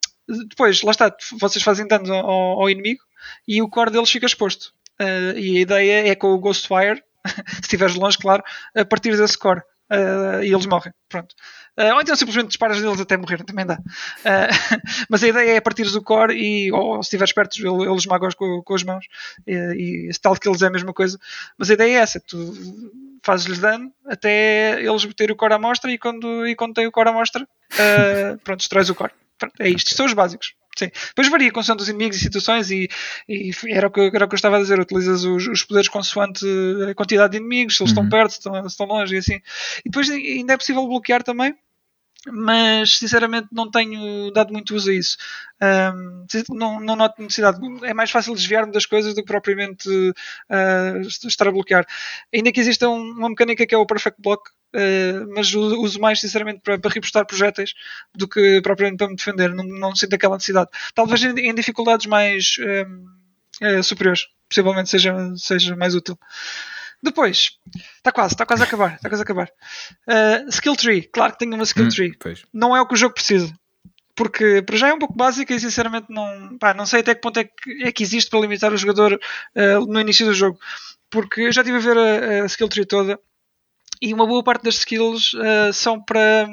depois, lá está, vocês fazem danos ao, ao inimigo e o core deles fica exposto. E a ideia é com o Ghostwire, se estiveres longe, claro, a partir desse core uh, e eles morrem. Pronto. Uh, ou então simplesmente disparas deles até morrer, também dá. Uh, mas a ideia é partires o core e, ou se estiveres perto, eles magos com, com as mãos. E, e tal que eles é a mesma coisa. Mas a ideia é essa: tu fazes-lhes dano até eles meterem o core à mostra e quando, e quando tem o core à mostra, uh, pronto, destróis o core. Pronto, é isto, são os básicos. Sim. Depois varia consoante os inimigos e situações e, e era, o que, era o que eu estava a dizer, utilizas os, os poderes consoante a quantidade de inimigos, se eles uhum. estão perto, se estão, se estão longe e assim. E depois ainda é possível bloquear também mas sinceramente não tenho dado muito uso a isso. Um, não, não noto necessidade. É mais fácil desviar-me das coisas do que propriamente uh, estar a bloquear. Ainda que exista um, uma mecânica que é o Perfect Block, uh, mas uso mais sinceramente para, para repostar projéteis do que propriamente para me defender. Não, não sinto aquela necessidade. Talvez em, em dificuldades mais uh, superiores, possivelmente seja, seja mais útil. Depois, está quase, está quase a acabar. Está quase a acabar. Uh, skill tree, claro que tenho uma skill hum, tree. Não é o que o jogo precisa. Porque para já é um pouco básica e sinceramente não, pá, não sei até que ponto é que, é que existe para limitar o jogador uh, no início do jogo. Porque eu já estive a ver a, a skill tree toda e uma boa parte das skills uh, são para.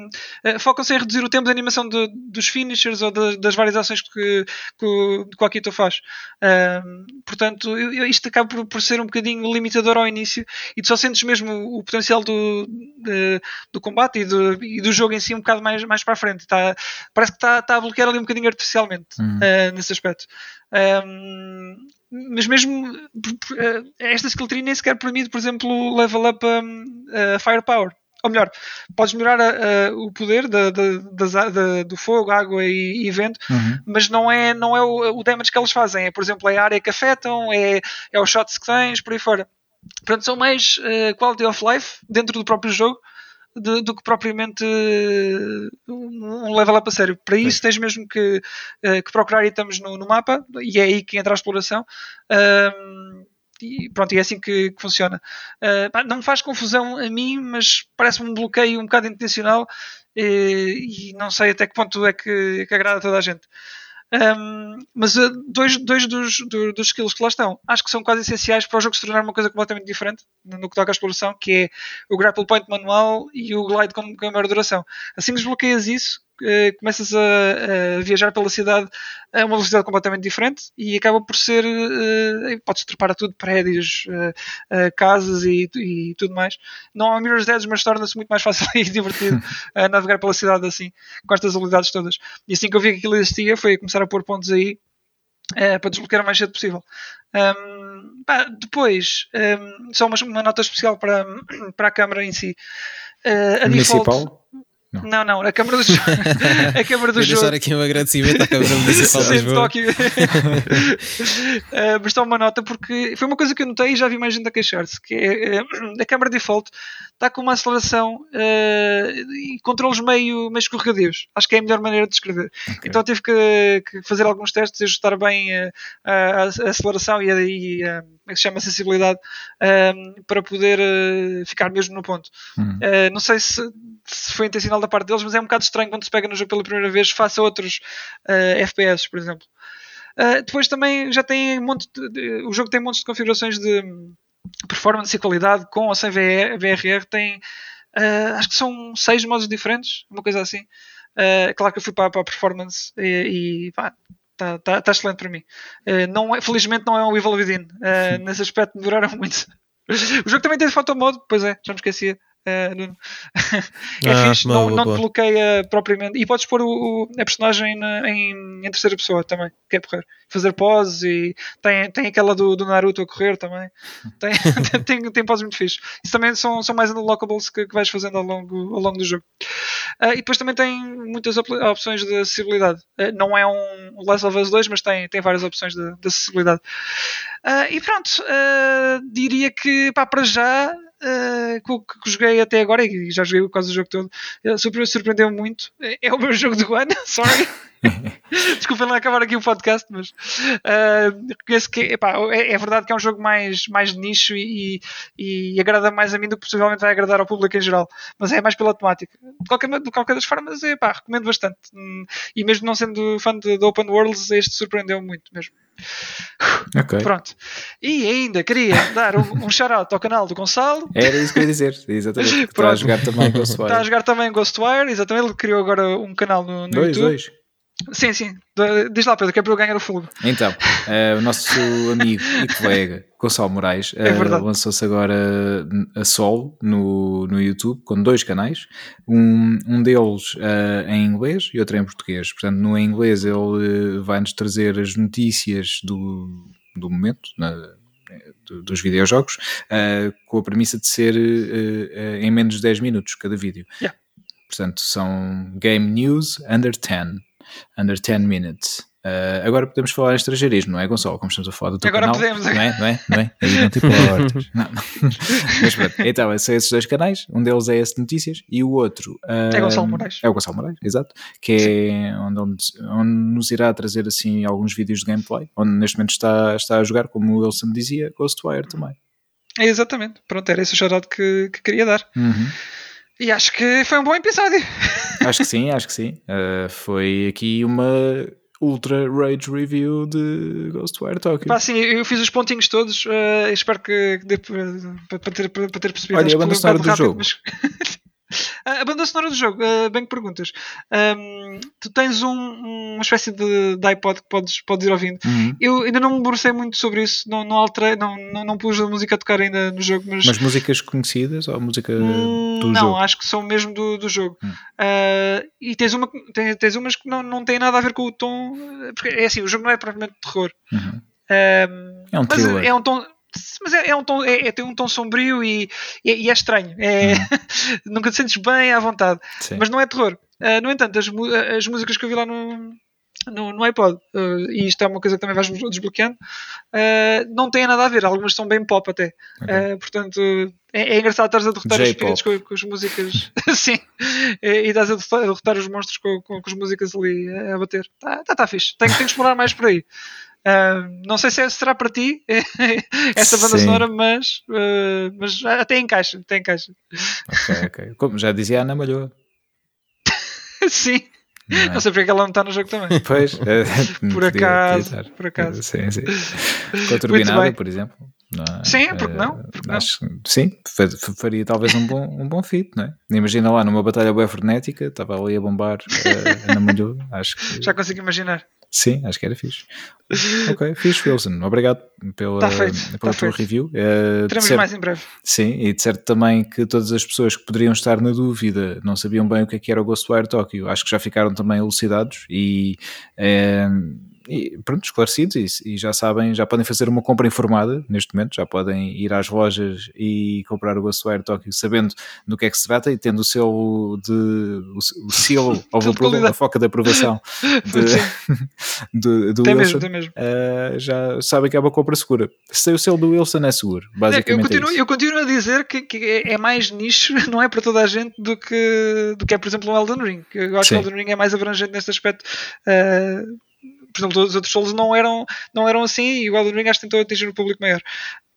Uh, focam-se em reduzir o tempo de animação de, dos finishers ou de, das várias ações que, que, que o Akito faz. Uh, portanto, eu, isto acaba por, por, ser um bocadinho limitador ao início e tu só sentes mesmo o, potencial do, de, do combate e do, e do, jogo em si um bocado mais, mais para a frente. Tá, parece que está tá a bloquear ali um bocadinho artificialmente uhum. nesse aspecto. Um, mas mesmo eh, esta skill tree nem sequer permite, por exemplo, level up a, a firepower. Ou melhor, podes melhorar a, a, o poder da, da, da, do fogo, água e, e vento, uhum. mas não é, não é o, o, damage que eles fazem. É, por exemplo, é a área que afetam, é, é os shots que tens, por aí fora. Portanto, são mais uh, quality of life dentro do próprio jogo de, do que propriamente uh, um level up a sério. Para isso tens mesmo que, uh, que procurar itens no, no, mapa e é aí que entra a exploração. e pronto, e é assim que, que funciona. Uh, não me faz confusão a mim, mas parece-me um bloqueio um bocado intencional e, e não sei até que ponto é que, que agrada a toda a gente. Um, mas uh, dois, dois dos, do, dos skills que lá estão acho que são quase essenciais para o jogo se tornar uma coisa completamente diferente no que toca à exploração, que é o grapple point manual e o glide com, com a maior duração. Assim desbloqueias isso, uh, começas a, a, viajar pela cidade a uma velocidade completamente diferente e acaba por ser. Uh, podes trepar a tudo, prédios, uh, casas e, e, tudo mais. Não há Mirror's Edge, mas torna-se muito mais fácil e divertido navegar pela cidade assim, com estas habilidades todas. E assim que eu vi que aquilo existia, foi começar a pôr pontos aí. para desbloquear o mais cedo possível. Um, pá, depois, um, só uma, uma, nota especial para, para a câmara em si. Uh, a Municipal? Default, não. não, não, a Câmara do Jogo. a Câmara do Jogo. deixar aqui um agradecimento à Câmara Municipal de Lisboa. uh, mas só uma nota, porque foi uma coisa que eu notei e já vi mais gente a queixar-se, que é uh, a Câmara Default está com uma aceleração uh, e controles meio, meio escorregadios. Acho que é a melhor maneira de descrever. Okay. Então tive que, que, fazer alguns testes e ajustar bem a, a, a aceleração e a, e a como é que se chama, sensibilidade para poder ficar mesmo no ponto. Hum. não sei se, se foi intencional da parte deles, mas é um bocado estranho quando se pega no jogo pela primeira vez face a outros uh, FPS, por exemplo. Uh, depois também já tem um monte de, o jogo tem montes de configurações de performance e qualidade com ou sem VR, VRR tem uh, acho que são seis modos diferentes uma coisa assim uh, claro que eu fui para, para a performance e, e pá, Está tá, tá excelente para mim. Uh, não é, felizmente não é um Evil Within. Nesse aspecto demoraram muito. o jogo também tem foto mode, pois é, já me esquecia. Uh, é ah, fixe, não, não te bloqueia propriamente. E podes pôr o, o a personagem na, em, em, terceira pessoa também, que é correr. Fazer pose e tem, tem aquela do, do Naruto a correr também. Tem, tem, tem poses muito fixe. Isso também são, são mais unlockables que, que vais fazendo ao longo, ao longo do jogo. Uh, e depois também tem muitas op opções de acessibilidade. Uh, não é um Last of Us 2, mas tem, tem várias opções de, de acessibilidade. e pronto, diria que pá, para já uh, que, que, joguei até agora, e já joguei quase o jogo todo, surpreendeu muito. É o meu jogo do ano, sorry. Desculpem lá acabar aqui o podcast, mas uh, reconheço que epá, é, é, verdade que é um jogo mais, mais de nicho e, e, e, agrada mais a mim do que possivelmente vai agradar ao público em geral. Mas é mais pela temática. De qualquer, de qualquer das formas, epá, recomendo bastante. Hum, e mesmo não sendo fã de, de Open Worlds, este surpreendeu muito mesmo. Okay. Pronto. E ainda queria dar um, um shout-out ao canal do Gonçalo. Era isso que eu ia dizer, exatamente. Está a jogar também Ghostwire. Está a jogar também Ghostwire, exatamente. Ele criou agora um canal no, no dois, YouTube. Dois. Sim, sim. Diz lá, Pedro, que é para eu ganhar o fogo. Então, uh, o nosso amigo e colega Gonçalo Moraes uh, é lançou-se agora a solo no, no YouTube com dois canais. Um, um deles uh, em inglês e outro em português. Portanto, no inglês ele vai-nos trazer as notícias do, do momento, na, dos videojogos, com a premissa de ser em menos de 10 minutos cada vídeo. Yeah. Portanto, são Game News Under 10 under 10 minutes. Uh, agora podemos falar em estrangeirismo, não é, Gonçalo? Como estamos a falar do teu agora canal. podemos. Não é? Não é? Não é? Aí não te importas. não. Mas pronto, então, são esses dois canais. Um deles é esse Notícias e o outro... Uh, é Gonçalo Moraes. É o Gonçalo Moraes, exato. Que é onde, onde, onde, nos irá trazer, assim, alguns vídeos de gameplay. Onde neste momento está, está a jogar, como o Wilson dizia, Ghostwire também. É exatamente. Pronto, era esse o shout que, que queria dar. Uhum. E acho que foi um bom episódio. Acho que sim, acho que sim. Uh, foi aqui uma ultra rage review de Ghostwire Tokyo. Pá, sim, eu fiz os pontinhos todos. Uh, espero que dê para ter, para ter percebido. Olha, a banda sonora do rápido, jogo. Mas... A banda sonora do jogo, uh, bem que perguntas. Um, tu tens um, uma espécie de, de, iPod que podes, podes ir ouvindo. Uhum. Eu ainda não me debrucei muito sobre isso, não, não alterei, não, não, não pus a música a tocar ainda no jogo. Mas, mas músicas conhecidas ou música hum, do não, jogo? Não, acho que são mesmo do, do jogo. Uhum. Uh, e tens, uma, tens, tens umas que não, não têm nada a ver com o tom. Porque é assim, o jogo não é propriamente terror. Uhum. Um, é um thriller. é um tom mas é, é, um tom, é, é, tem um tom sombrio e, e, e é estranho. É, hum. nunca te sentes bem à vontade. Sim. Mas não é terror. Uh, no entanto, as, as músicas que eu vi lá no, no, no iPod, uh, e isto é uma coisa que também vais desbloqueando, uh, não têm nada a ver. Algumas são bem pop até. Okay. portanto, é, é engraçado estar a derrotar os espíritos com, com, as músicas. Sim. E, estás a derrotar os monstros com, com, com as músicas ali a, bater. Tá, tá, tá fixe. Tenho, tenho que explorar mais por aí. Uh, não sei se é, será para ti essa banda Sim. sonora, mas, uh, mas até encaixa, até encaixa. Ok, ok. Como já dizia a Ana Malhoa. Sim. Não, é? não, sei porque é ela não está no jogo também. Pois, é, por acaso, por acaso. Sim, sim. Com a turbinada, por exemplo. É? Sim, porque não? Porque Acho, sim, faria talvez um bom, um bom fit, não é? Imagina lá numa batalha web frenética, estava ali a bombar uh, Ana Malhoa, acho que... Já consigo imaginar. Sim, acho que era fixe. ok, fixe, Wilson. Obrigado pela, tá feito, pela tá tua feito. review. Uh, Teremos mais em breve. Sim, e de certo também que todas as pessoas que poderiam estar na dúvida não sabiam bem o que, é que era o Ghostwire Tokyo. Acho que já ficaram também elucidados e. Uh, e pronto, esclarecidos e, e, já sabem, já podem fazer uma compra informada neste momento, já podem ir às lojas e comprar o Ghostwire Tokyo sabendo do que é que se trata e tendo o selo de o, o selo of approval, a foca de aprovação de, do, do Wilson, mesmo, mesmo. Uh, já sabem que é uma compra segura. Se o selo do Wilson é seguro, basicamente. Eu continuo, é eu continuo a dizer que, que, é mais nicho, não é para toda a gente do que, do que é, por exemplo, o Elden Ring. Eu acho Sim. que o Elden Ring é mais abrangente neste aspecto. Uh, por exemplo, os outros solos não eram, não eram assim e o Elden Ring acho que tentou atingir um público maior.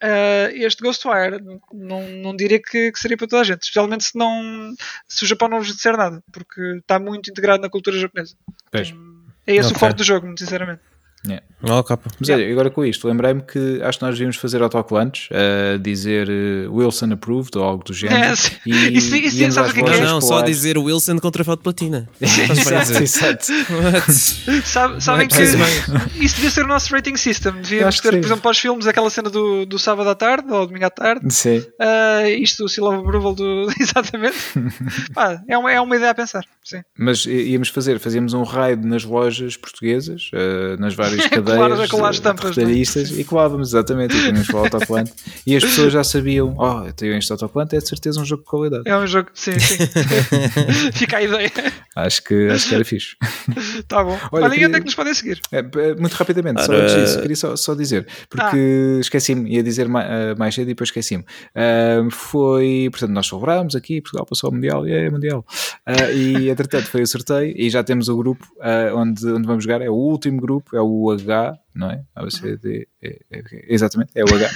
Uh, este Ghostwire não, não diria que, que, seria para toda a gente, especialmente se, não, se o Japão não vos disser nada, porque está muito integrado na cultura japonesa. Pois. É esse okay. o foco do jogo, muito sinceramente. Yeah. Oh, capa. Mas yeah. olha, agora com isto, lembrei-me que acho que nós devíamos fazer autocolantes, uh, dizer uh, Wilson approved ou algo do género. Yes. E, isso, isso, isso sabe o que é? Não, só dizer Wilson contra foto platina. exato, exato. Sabe, sabem que isso devia ser o nosso rating system. Devíamos ter, por exemplo, para os filmes, aquela cena do, do sábado à tarde ou domingo à tarde. Sim. Uh, isto, o Silava Approval do. Exatamente. ah, é, uma, é uma ideia a pensar. Sim. Mas íamos fazer, fazíamos um raid nas lojas portuguesas, uh, nas várias várias cadeias colar estampas, retalhistas e colávamos exatamente e tínhamos para o autocolante e as pessoas já sabiam, oh, eu tenho este autocolante, é de certeza um jogo de qualidade. É um jogo, sim, sim. Fica a ideia. Acho que, acho que era fixe. Tá bom. Olha, Olha queria... onde é que nos podem seguir? É, muito rapidamente, só antes disso, queria só, só dizer, porque ah. esqueci-me, ia dizer mais, uh, mais cedo e depois esqueci-me. Uh, foi, portanto, nós celebramos aqui, Portugal passou ao Mundial, e é Mundial. Uh, e entretanto foi o sorteio e já temos o grupo onde, onde vamos jogar, é o último grupo, é o H, não é? A, B, C, D, e, e, exatamente, é o H.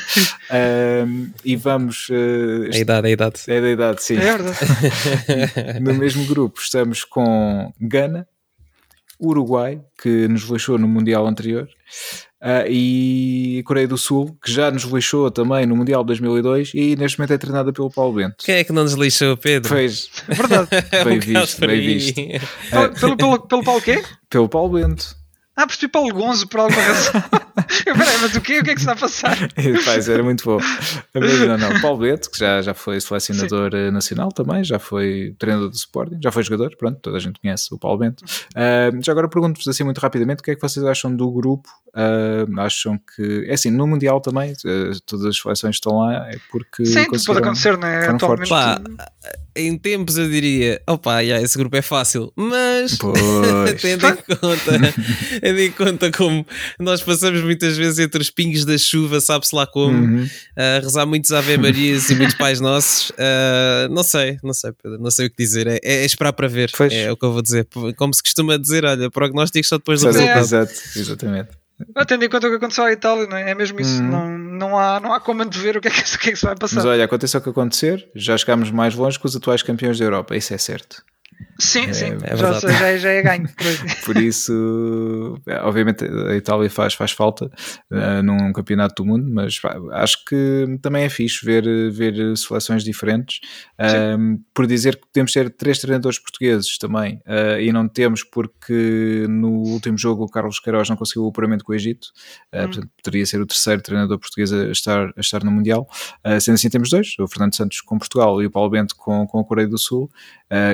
e vamos. Uh, a idade, a idade. É da idade, sim. É verdade. no mesmo grupo estamos com Gana, Uruguai, que nos lixou no Mundial anterior, uh, e Coreia do Sul, que já nos lixou também no Mundial de 2002 e neste momento é treinada pelo Paulo Bento. Quem é que não nos lixou, Pedro? Pois. É verdade. bem visto, bem visto. Pelo, pelo, pelo Paulo quê? Pelo Paulo Bento. Ah, percebi Paulo Gonzo por alguma razão. eu, peraí, mas o quê? O que é que se está a passar? Paz, era muito bom. Não, não. Paulo Beto, que já, já foi selecionador Sim. Eh, nacional também, já foi treinador do Sporting, já foi jogador, pronto, toda a gente conhece o Paulo Bento. Uh, já agora pergunto-vos assim muito rapidamente o que é que vocês acham do grupo Uh, acham que é assim no Mundial também uh, todas as seleções estão lá é porque Sim, pode acontecer, né? Atualmente. Pá, em tempos eu diria, opa, yeah, esse grupo é fácil, mas tendo em conta, tendo em conta como nós passamos muitas vezes entre os pingos da chuva, sabe-se lá como, uhum. uh, rezar muitos Ave Marias e muitos Pais Nossos, uh, não sei, não sei, Pedro, não sei o que dizer, é, é esperar para ver, pois. é o que eu vou dizer. Como se costuma dizer, olha, prognósticos só depois do resultado. Exato, exatamente. Tendo em conta o que aconteceu à Itália, não é? é mesmo isso. Uhum. Não, não, há, não há como antever o que, é que, o que é que se vai passar. Mas olha, aconteça o que acontecer, já chegámos mais longe que os atuais campeões da Europa, isso é certo. Sim, é, sim, é já, já, já, é ganho. Por isso, obviamente, a Itália faz, faz falta uh, num campeonato do mundo, mas acho que também é fixe ver, ver seleções diferentes. Uh, por dizer que de ter três treinadores portugueses também, uh, e não temos porque no último jogo o Carlos Queiroz não conseguiu o apuramento com o Egito, hum. portanto, poderia ser o terceiro treinador português a estar, a estar no Mundial. sendo assim, temos dois: o Fernando Santos com Portugal e o Paulo Bento com, com a Coreia do Sul,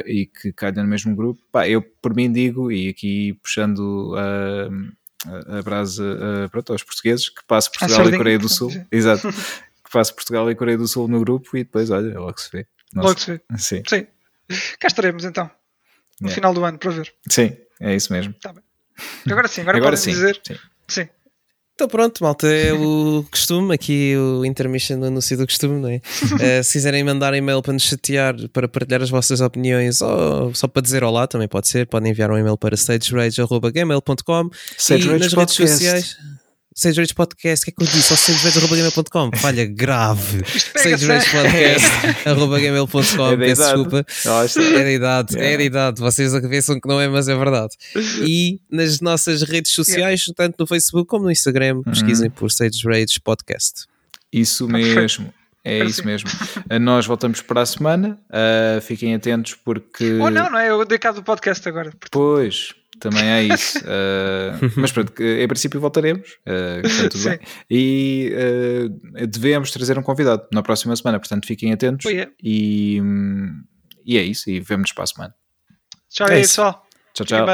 e que calha no mesmo grupo. Pá, eu por mim digo, e aqui puxando a, a brasa uh, pronto, aos portugueses, que passe Portugal e Coreia do Sul. Exato. que passe Portugal e Coreia do Sul no grupo e depois, olha, logo se vê. Nossa. Logo se vê. Sim. Sim. Cá estaremos então, no final do ano, para ver. Sim, é isso mesmo. Tá bem. Agora sim, agora, agora sim. dizer. Sim. sim. Então pronto, malta, é o costume, aqui o intermission do anúncio do costume, não é? uh, se quiserem mandar e-mail para nos chatear, para partilhar as vossas opiniões ou só para dizer olá, também pode ser, podem enviar um e-mail para stagerage.gmail.com e nas redes sociais... Sage Rage Podcast, o que é que eu disse? Ou sagerage.gmail.com Falha grave. Sage Rage Podcast, arroba gmail.com. Peço desculpa. É da idade, é da idade. Vocês pensam que não é, mas é verdade. E nas nossas redes sociais, tanto no Facebook como no Instagram, pesquisem por Sage Rage Podcast. Isso mesmo. É isso mesmo. Nós voltamos para a semana. Uh, fiquem atentos porque. Oh, não, não é? Eu dei cabo do podcast agora. Pois, também é isso. Uh, mas pronto, em princípio voltaremos. Uh, tudo bem. E uh, devemos trazer um convidado na próxima semana, portanto fiquem atentos. Oh, yeah. e, e é isso. E vemos para a semana. Tchau, é pessoal. Tchau, tchau.